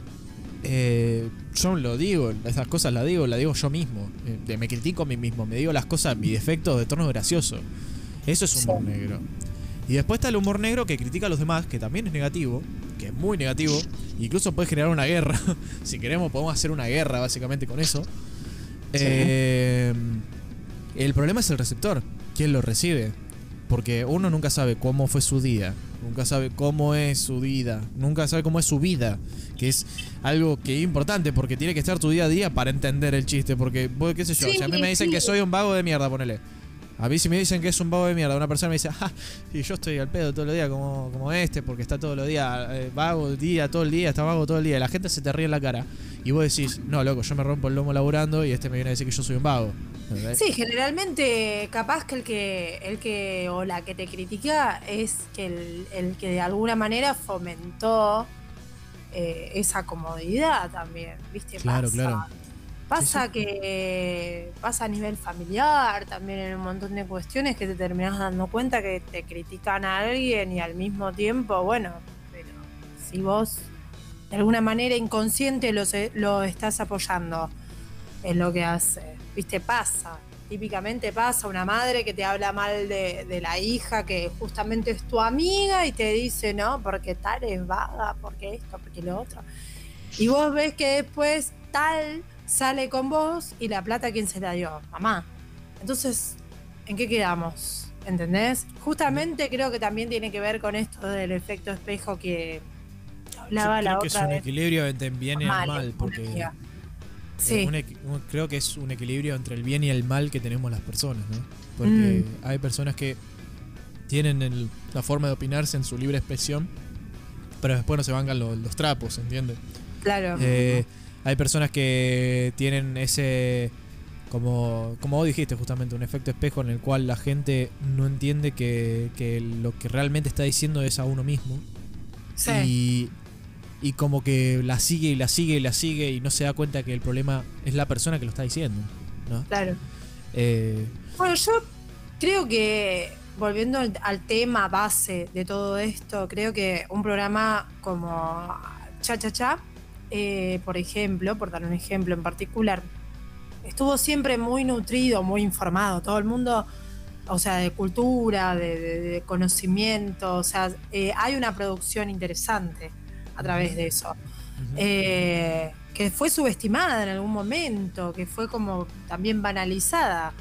eh, yo lo digo, esas cosas las digo, las digo yo mismo. Eh, me critico a mí mismo, me digo las cosas, mi defecto de tono gracioso. Eso es humor Sí. negro. Y después está el humor negro que critica a los demás, que también es negativo, que es muy negativo. Incluso puede generar una guerra. [laughs] si queremos, podemos hacer una guerra básicamente con eso. Eh, el problema es el receptor, quién lo recibe. Porque uno nunca sabe cómo fue su día, nunca sabe cómo es su vida, nunca sabe cómo es su vida, que es algo que es importante porque tiene que estar tu día a día para entender el chiste, porque, qué sé yo, Sí, a mí me dicen sí. que soy un vago de mierda, ponele. A mí si me dicen que es un vago de mierda, una persona me dice, ah, y yo estoy al pedo todo el día como, como este, porque está todo el día eh, vago el día, todo el día, está vago todo el día, y la gente se te ríe en la cara. Y vos decís, no, loco, yo me rompo el lomo laburando y este me viene a decir que yo soy un vago. ¿entendés? Sí, generalmente capaz que el que el que o la que te critica es que el, el que de alguna manera fomentó eh, esa comodidad también, ¿viste? Claro, Pasa. claro. Pasa Sí, sí. que pasa a nivel familiar, también en un montón de cuestiones que te terminas dando cuenta que te critican a alguien y al mismo tiempo, bueno, pero si vos de alguna manera inconsciente lo, se- lo estás apoyando en lo que hace, viste, pasa. Típicamente pasa una madre que te habla mal de, de la hija que justamente es tu amiga y te dice, no, porque tal es vaga, porque esto, porque lo otro. Y vos ves que después tal sale con vos y la plata quién se la dio, mamá. Entonces, ¿en qué quedamos? ¿Entendés? Justamente creo que también tiene que ver con esto del efecto espejo que hablaba Yo la creo que es un vez. equilibrio entre el bien y el Mal, porque eh, Sí, un equi- un- creo que es un equilibrio entre el bien y el mal que tenemos las personas, ¿no? Porque Mm. hay personas que tienen el- la forma de opinarse en su libre expresión, pero después no se vangan los, los trapos, ¿entiendes? claro. Eh, hay personas que tienen ese, como, como vos dijiste justamente, un efecto espejo en el cual la gente no entiende que, que lo que realmente está diciendo es a uno mismo. sí. Y, y como que la sigue y la sigue y la sigue y no se da cuenta que el problema es la persona que lo está diciendo. ¿no? Claro. Eh, Bueno, yo creo que, volviendo al, al tema base de todo esto, creo que un programa como Cha Cha Cha, eh, por ejemplo, por dar un ejemplo en particular, estuvo siempre muy nutrido, muy informado. Todo el mundo, o sea, de cultura, de, de- de conocimiento, o sea, eh, hay una producción interesante a través de eso. Eh, que fue subestimada en algún momento, que fue como también banalizada.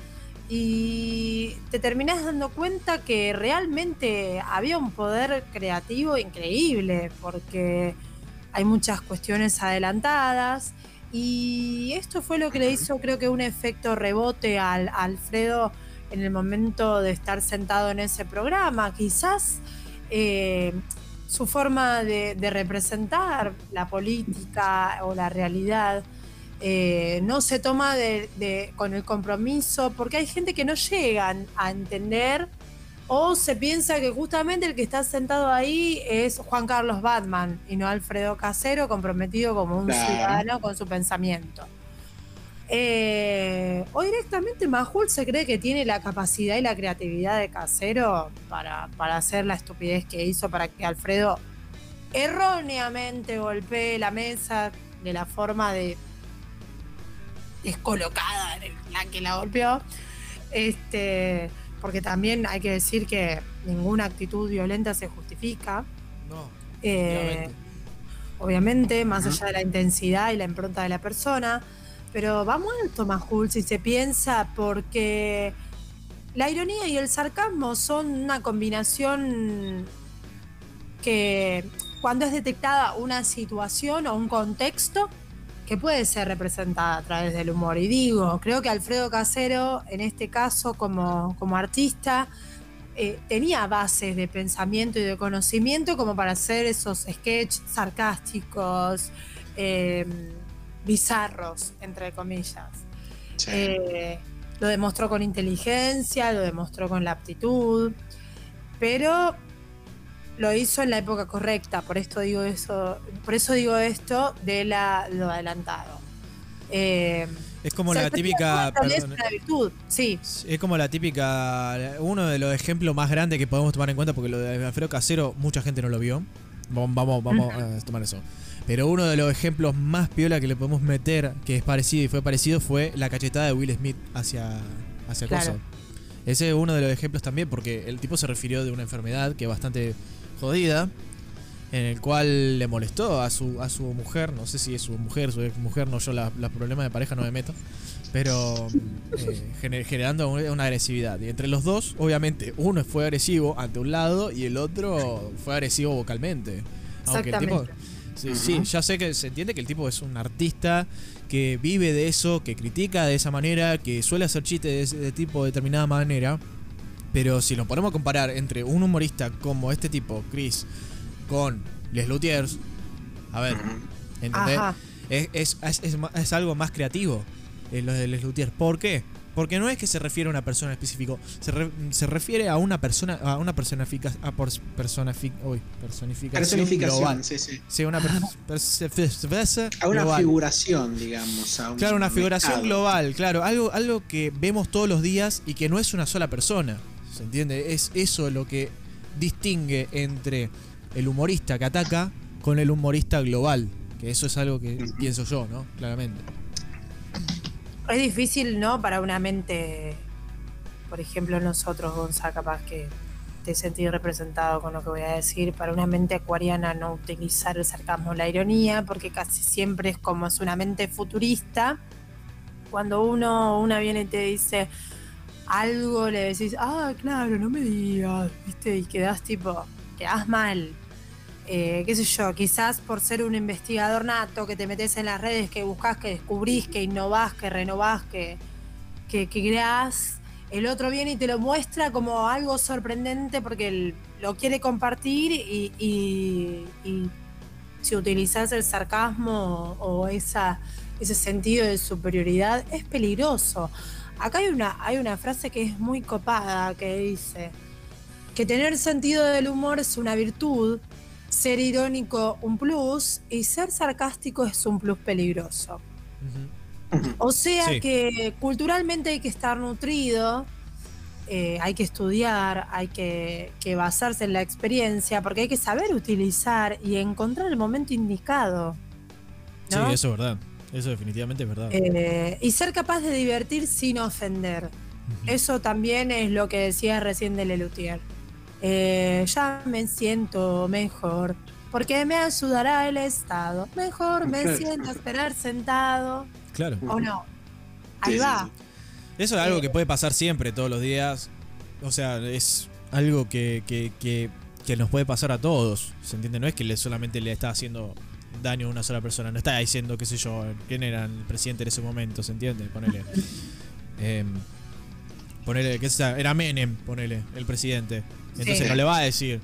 Y te terminás dando cuenta que realmente había un poder creativo increíble, porque hay muchas cuestiones adelantadas. Y esto fue lo que le hizo, creo que, un efecto rebote al a Alfredo en el momento de estar sentado en ese programa. Quizás eh, su forma de, de representar la política o la realidad eh, no se toma de- de- con el compromiso, porque hay gente que no llegan a entender o se piensa que justamente el que está sentado ahí es Juan Carlos Batman y no Alfredo Casero comprometido como un Claro. ciudadano con su pensamiento. Eh, o directamente Majul se cree que tiene la capacidad y la creatividad de casero para, para hacer la estupidez que hizo para que Alfredo erróneamente golpee la mesa de la forma de descolocada en la que la golpeó. Este, porque también hay que decir que ninguna actitud violenta se justifica. No, Eh, obviamente. más allá de la intensidad y la impronta de la persona. Pero va muerto Majul si se piensa, porque la ironía y el sarcasmo son una combinación que cuando es detectada una situación o un contexto que puede ser representada a través del humor. Y digo, creo que Alfredo Casero, en este caso como, como artista, eh, tenía bases de pensamiento y de conocimiento como para hacer esos sketches sarcásticos, eh, bizarros, entre comillas. Sí. Eh, lo demostró con inteligencia, lo demostró con la aptitud, pero lo hizo en la época correcta, por esto digo eso, por eso digo esto de la, lo adelantado. Eh, Es como la típica. perdón, virtud, sí, Es como la típica. Uno de los ejemplos más grandes que podemos tomar en cuenta, porque lo de Alfredo Casero, mucha gente no lo vio. Vamos, vamos, vamos a tomar eso. Pero uno de los ejemplos más piola que le podemos meter, que es parecido y fue parecido, fue la cachetada de Will Smith hacia, hacia Claro. Cosa. Ese es uno de los ejemplos también, porque el tipo se refirió de una enfermedad que bastante jodida, en el cual le molestó a su, a su mujer, no sé si es su mujer, su ex mujer, no, yo la- los problemas de pareja no me meto. pero eh, gener- generando un- una agresividad. Y entre los dos, obviamente, uno fue agresivo ante un lado y el otro fue agresivo vocalmente. Aunque el tipo. Sí, sí, ya sé que se entiende que el tipo es un artista que vive de eso, que critica de esa manera, que suele hacer chistes de ese de tipo de determinada manera. Pero si lo ponemos a comparar entre un humorista como este tipo, Chris, con Les Luthiers, a ver. ¿entendés? Es, es- es- es algo más creativo eh, lo de Les Luthiers. ¿Por qué? Porque no es que se refiere a una persona específico, se, re- se refiere a una persona, a una personifica, a por- personafi- uy, personificación, Personificación, global. sí, sí. Sí, una A una global. figuración, digamos. A un Claro, una figuración global, claro, algo, algo que vemos todos los días y que no es una sola persona. ¿Se entiende? Es eso lo que distingue entre el humorista que ataca con el humorista global. Que eso es algo que pienso yo, ¿no? Claramente. Es difícil, ¿no? Para una mente, por ejemplo, nosotros, Gonza, capaz que te sentís representado con lo que voy a decir, para una mente acuariana no utilizar el sarcasmo, la ironía, porque casi siempre es como es una mente futurista. Cuando uno, una viene y te dice algo, le decís, ah, claro, no me digas, ¿viste? Y quedás tipo, quedás mal. Eh, qué sé yo, quizás por ser un investigador nato, que te metes en las redes, que buscas, que descubrís, que innovás, que renovás, que, que, que creás, el otro viene y te lo muestra como algo sorprendente porque él lo quiere compartir y, si utilizas el sarcasmo o esa, ese sentido de superioridad es peligroso. Acá hay una, hay una frase que es muy copada que dice que tener sentido del humor es una virtud, ser irónico un plus y ser sarcástico es un plus peligroso. O sea Sí. que culturalmente hay que estar nutrido, eh, hay que estudiar, hay que, que basarse en la experiencia, porque hay que saber utilizar y encontrar el momento indicado. ¿no? Sí, eso es verdad. Eso definitivamente es verdad. Eh, y ser capaz de divertir sin ofender. Eso también es lo que decía recién de Lelutier. Eh, ya me siento mejor, porque me ayudará el Estado. Mejor me Claro. siento a esperar sentado. Claro. ¿O no? Ahí Sí, va. sí. Eso es algo Eh, que puede pasar siempre, todos los días. O sea, es algo que, que, que, que nos puede pasar a todos. ¿Se entiende? No es que le, solamente le está haciendo daño a una sola persona. No está diciendo, qué sé yo, quién era el presidente en ese momento, ¿se entiende? Ponele. Em, ponele, qué sé yo, era Menem, ponele, el presidente. Entonces Sí. no le va a decir,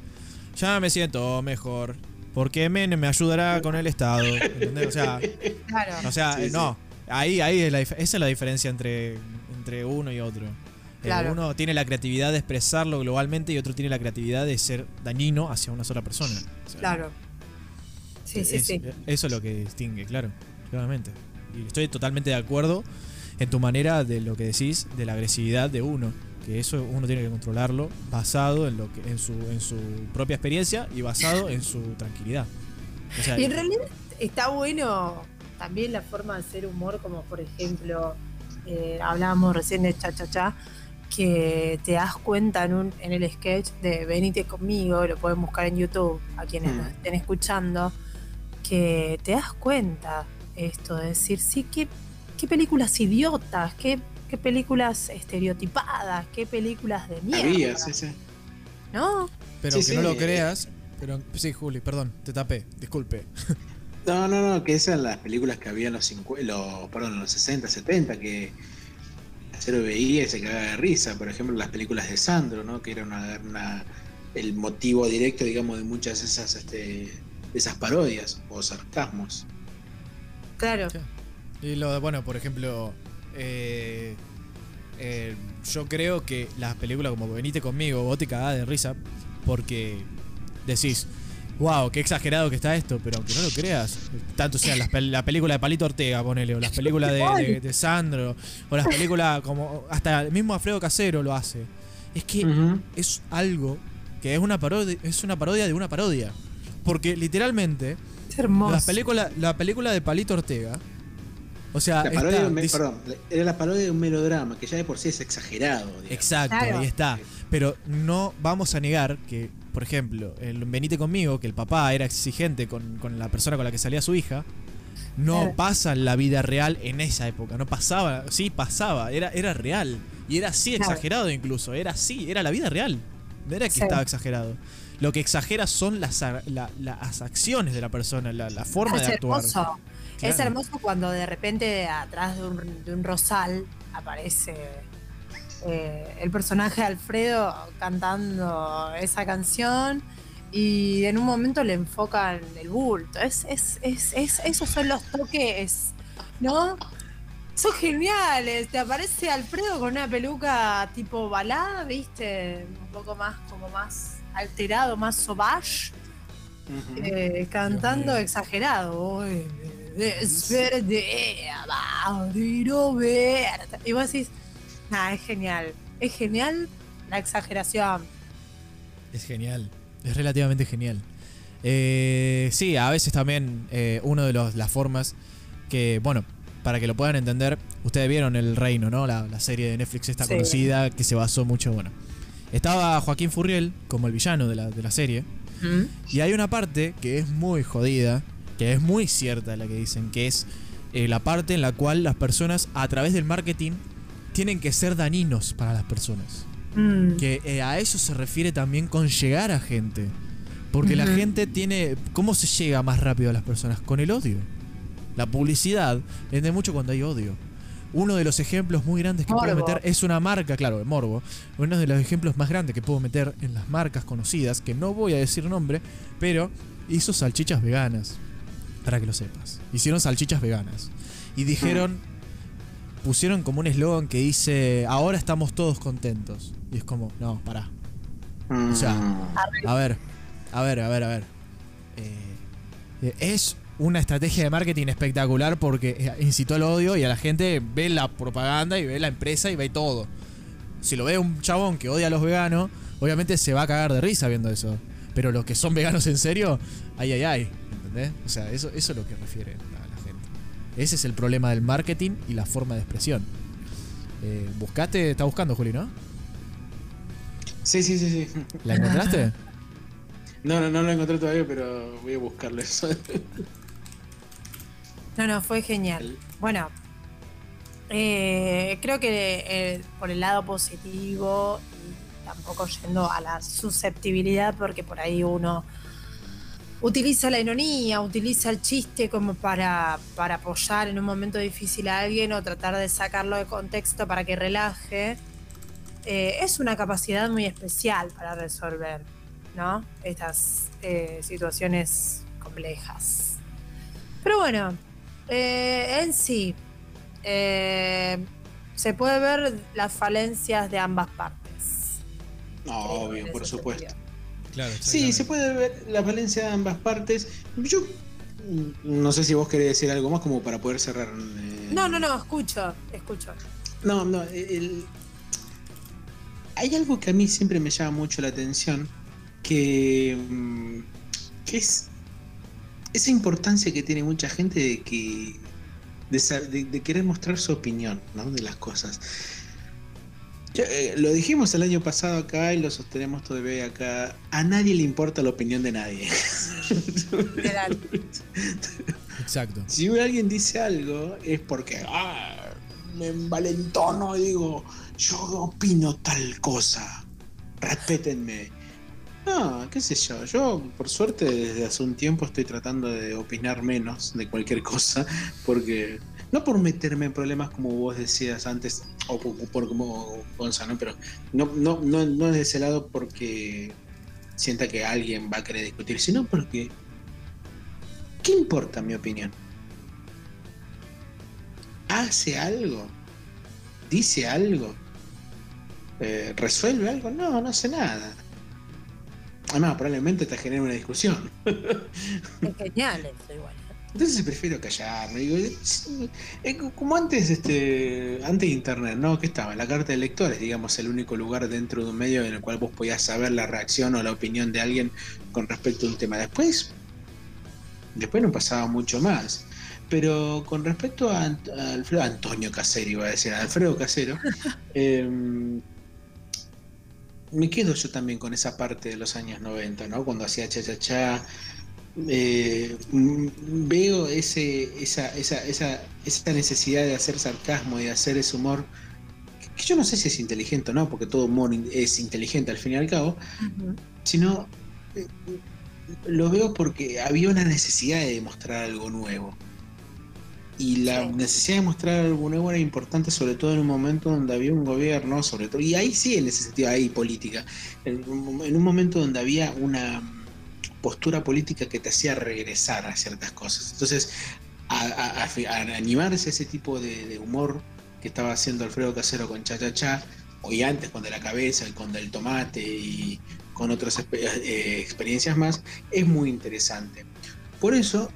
ya me siento mejor. Porque Menem me ayudará con el Estado. ¿entendés? O sea, Claro. o sea, Sí, sí. no. Ahí, ahí es la, esa es la diferencia entre, entre uno y otro. Eh, Claro. uno tiene la creatividad de expresarlo globalmente y otro tiene la creatividad de ser dañino hacia una sola persona. O sea, Claro. Sí, sí, es- sí. Eso es lo que distingue, claro, claramente. Y estoy totalmente de acuerdo en tu manera de lo que decís de la agresividad de uno. Que eso uno tiene que controlarlo basado en lo que, en su, en su propia experiencia y basado en su tranquilidad. O sea, Y en realidad está bueno también la forma de hacer humor, como por ejemplo, eh, hablábamos recién de Cha Cha Cha, que te das cuenta en, un, en el sketch de Venite conmigo, lo pueden buscar en YouTube a quienes Mm. nos estén escuchando, que te das cuenta esto de decir, sí, qué, qué películas idiotas, qué, qué películas estereotipadas, qué películas de mierda. Había, sí, sí. ¿No? pero Sí, que sí. no lo creas. Pero sí, Juli, perdón, te tapé, disculpe. [laughs] No, no, no, que esas eran las películas que había en los, 50, los, perdón, en los 60, 70, que Acero veía y se cagaba de risa. Por ejemplo, las películas de Sandro, ¿no? Que era una, una- el motivo directo, digamos, de muchas de esas, este, esas parodias o sarcasmos. Claro. Sí. Y lo de, bueno, por ejemplo, eh, eh, yo creo que las películas como Venite conmigo, vos te cagás de risa porque decís, wow, qué exagerado que está esto, pero aunque no lo creas, tanto sea las la película de Palito Ortega, ponele, o las películas de, de- de Sandro, o las películas como, hasta el mismo Alfredo Casero lo hace. Es que es algo que es una parodia, es una parodia de una parodia. Porque literalmente Es hermoso. la película, la película de Palito Ortega. O sea, La parodia de está un me- dis- perdón, era la parodia de un melodrama, que ya de por sí es exagerado. digamos. Exacto, Claro. ahí está. Pero no vamos a negar que, por ejemplo, el Venite conmigo, que el papá era exigente con, con la persona con la que salía su hija, no Claro. pasa en la vida real en esa época. No pasaba, sí, pasaba, era, era real. Y era así Claro. exagerado incluso, era así, era la vida real. No era que Sí. estaba exagerado. Lo que exagera son las, la- las acciones de la persona, la, la forma es de actuar. hermoso. Es hermoso cuando de repente atrás de un, de un rosal aparece eh, el personaje de Alfredo cantando esa canción y en un momento le enfocan el bulto. Es, es, es, es- esos son los toques, ¿no? Son geniales. Te aparece Alfredo con una peluca tipo balada, ¿viste? Un poco más, como más alterado, más sauvage. Ujú. Eh, cantando exagerado. Y vos decís, nah, es genial. Es genial la exageración. Es genial. Es relativamente genial. Eh, sí, a veces también eh, una de los- las formas que, bueno, para que lo puedan entender, ustedes vieron El Reino, ¿no? La, la serie de Netflix esta Sí. conocida que se basó mucho, bueno. Estaba Joaquín Furriel como el villano de la, de la serie. Y hay una parte que es muy jodida, que es muy cierta la que dicen, que es eh, la parte en la cual las personas a través del marketing tienen que ser dañinos para las personas. Mm. Que eh, a eso se refiere también con llegar a gente. Porque la gente tiene... ¿Cómo se llega más rápido a las personas? Con el odio. La publicidad vende mucho cuando hay odio. Uno de los ejemplos muy grandes que puedo meter es una marca, claro, de Morbo. Uno de los ejemplos más grandes que puedo meter en las marcas conocidas, que no voy a decir nombre, pero hizo salchichas veganas. Para que lo sepas. Hicieron salchichas veganas. Y dijeron, pusieron como un eslogan que dice, ahora estamos todos contentos. Y es como, no, pará. O sea, Mm. A ver, a ver, a ver, a ver. Eh, eh, es una estrategia de marketing espectacular porque eh, incitó al odio y a la gente ve la propaganda y ve la empresa y ve todo. Si lo ve un chabón que odia a los veganos, obviamente se va a cagar de risa viendo eso. Pero los que son veganos en serio, ay, ay, ay. ¿Entendés? O sea, eso, eso es lo que refiere a la gente. Ese es el problema del marketing y la forma de expresión. Eh, buscaste, está buscando, Juli, ¿no? Sí, sí, sí, sí. ¿La encontraste? [laughs] No, no, no lo encontré todavía, pero voy a buscarlo eso. [laughs] No, no, fue genial. Bueno, eh, creo que eh, por el lado positivo y tampoco yendo a la susceptibilidad, porque por ahí uno utiliza la ironía, utiliza el chiste como para, para apoyar en un momento difícil a alguien o tratar de sacarlo de contexto para que relaje. Eh, es una capacidad muy especial para resolver, ¿no? Estas eh, situaciones complejas. Pero bueno, eh, en sí, eh, se puede ver las falencias de ambas partes. No, obvio, por supuesto. sentido. Claro, Sí, se puede ver la valencia de ambas partes. Yo mm, no sé si vos querés decir algo más como para poder cerrar. eh, No, no, no, escucho, escucho. No, no. el- Hay algo que a mí siempre me llama mucho la atención, que, mm, que es esa importancia que tiene mucha gente de que de, sa- de- de querer mostrar su opinión ¿no? de las cosas. Eh, lo dijimos el año pasado acá y lo sostenemos todavía acá. A nadie le importa la opinión de nadie. Literal. Exacto. [laughs] Si alguien dice algo es porque ah, me envalentono y digo, yo opino tal cosa, respétenme. No, qué sé yo, yo por suerte desde hace un tiempo estoy tratando de opinar menos de cualquier [laughs] cosa, porque no por meterme en problemas como vos decías antes, o por, como Gonzalo, pero no, no, no, no es de ese lado porque sienta que alguien va a querer discutir, sino porque ¿qué importa mi opinión? ¿Hace algo? ¿Dice algo? Eh, ¿Resuelve algo? No, no hace nada. Además, probablemente te genera una discusión. Es genial eso igual. ¿eh? Entonces prefiero callarme. Digo, como antes, este, antes de internet, ¿no? Que estaba la carta de lectores, digamos, el único lugar dentro de un medio en el cual vos podías saber la reacción o la opinión de alguien con respecto a un tema. Después, después no pasaba mucho más. Pero con respecto a, a Alfredo, Antonio Casero, iba a decir, a Alfredo Casero, [laughs] em, me quedo yo también con esa parte de los años 90, ¿no? Cuando hacía cha cha cha. eh, mm, veo ese, esa, esa, esa, esa necesidad de hacer sarcasmo y de hacer ese humor, que yo no sé si es inteligente o no, porque todo humor es inteligente al fin y al cabo, sino eh, lo veo porque había una necesidad de demostrar algo nuevo. Y la Sí. necesidad de mostrar algo nuevo era importante, sobre todo en un momento donde había un gobierno, sobre todo, y ahí sí en ese sentido hay política, en un, en un momento donde había una postura política que te hacía regresar a ciertas cosas. Entonces, a, a- a- a animarse a ese tipo de, de humor que estaba haciendo Alfredo Casero con Cha Cha Cha, o y antes con De la Cabeza, y con Del Tomate y con otras eh, experiencias más, es muy interesante. Por eso,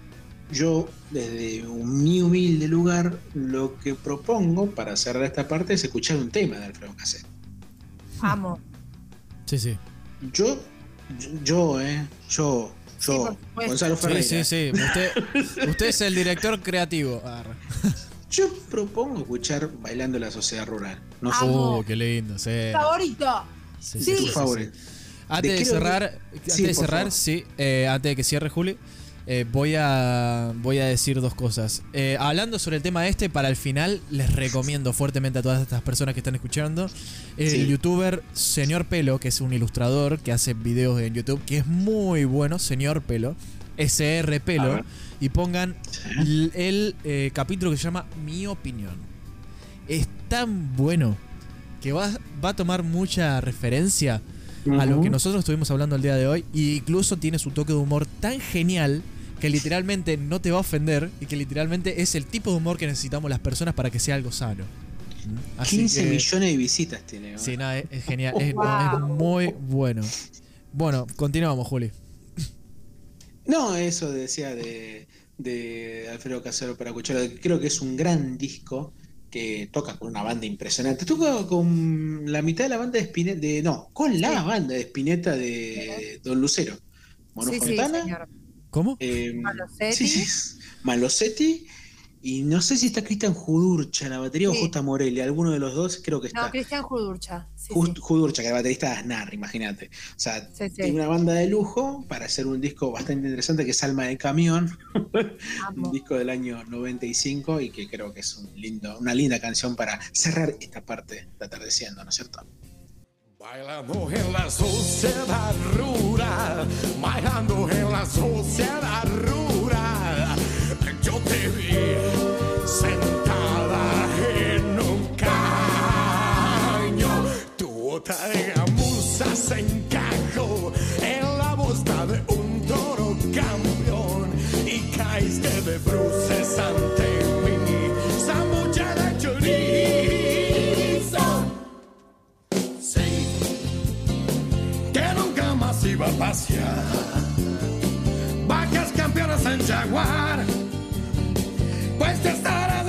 yo, desde un mi humilde lugar, lo que propongo para cerrar esta parte es escuchar un tema de Alfredo Casero. Amo. Sí, sí. Yo, yo, eh, yo, Sí, yo. Gonzalo Sí, Ferreira, sí, sí. Usted, usted es el director creativo. Arre. yo propongo escuchar Bailando la Sociedad Rural. No sé, Amo. Uh, qué lindo. Sí. Favorito. Sí, Sí. tu favorito. Antes de cerrar, antes Sí, de cerrar, sí, eh, antes de que cierre Juli, eh, voy a voy a decir dos cosas. Eh, hablando sobre el tema este, para el final les recomiendo fuertemente a todas estas personas que están escuchando el Sí. youtuber Señor Pelo, que es un ilustrador que hace videos en YouTube, que es muy bueno, Señor Pelo, SR Pelo, y pongan el, el, eh, capítulo que se llama Mi opinión. Es tan bueno que va, va a tomar mucha referencia a lo que nosotros estuvimos hablando el día de hoy. E incluso tiene su toque de humor tan genial que literalmente no te va a ofender y que literalmente es el tipo de humor que necesitamos las personas para que sea algo sano. ¿Mm? Así 15 que- millones de visitas tiene. ¿no? Sí, nada, es, es genial. Es, no, Wow. es muy bueno. Bueno, continuamos, Juli. No, eso decía de, de Alfredo Casero para escuchar. Creo que es un gran disco que toca con una banda impresionante. Toca con la mitad de la banda de Spinetta, de, no, con la Sí. banda de Spinetta de Don Lucero. Mono Sí, sí, Fontana, señor. ¿Cómo? eh, Malosetti. sí, sí, Malosetti, y no sé si está Cristian Judurcha en la batería Sí. o Justa Morelli, alguno de los dos creo que está. No, Cristian Judurcha. Sí, Just- sí. Judurcha, que es el baterista de Aznar, imagínate. O sea, Sí, sí. tiene una banda de lujo para hacer un disco bastante interesante que es Alma de Camión, [laughs] un disco del año 95 y que creo que es un lindo, una linda canción para cerrar esta parte de atardeciendo, ¿no es cierto? Bailando en la sociedad rural, bailando en la sociedad rural. Yo te vi sentada en un caño. Tu bota de gamuza se iba a pasear. Vacas campeonas en Jaguar, pues te estás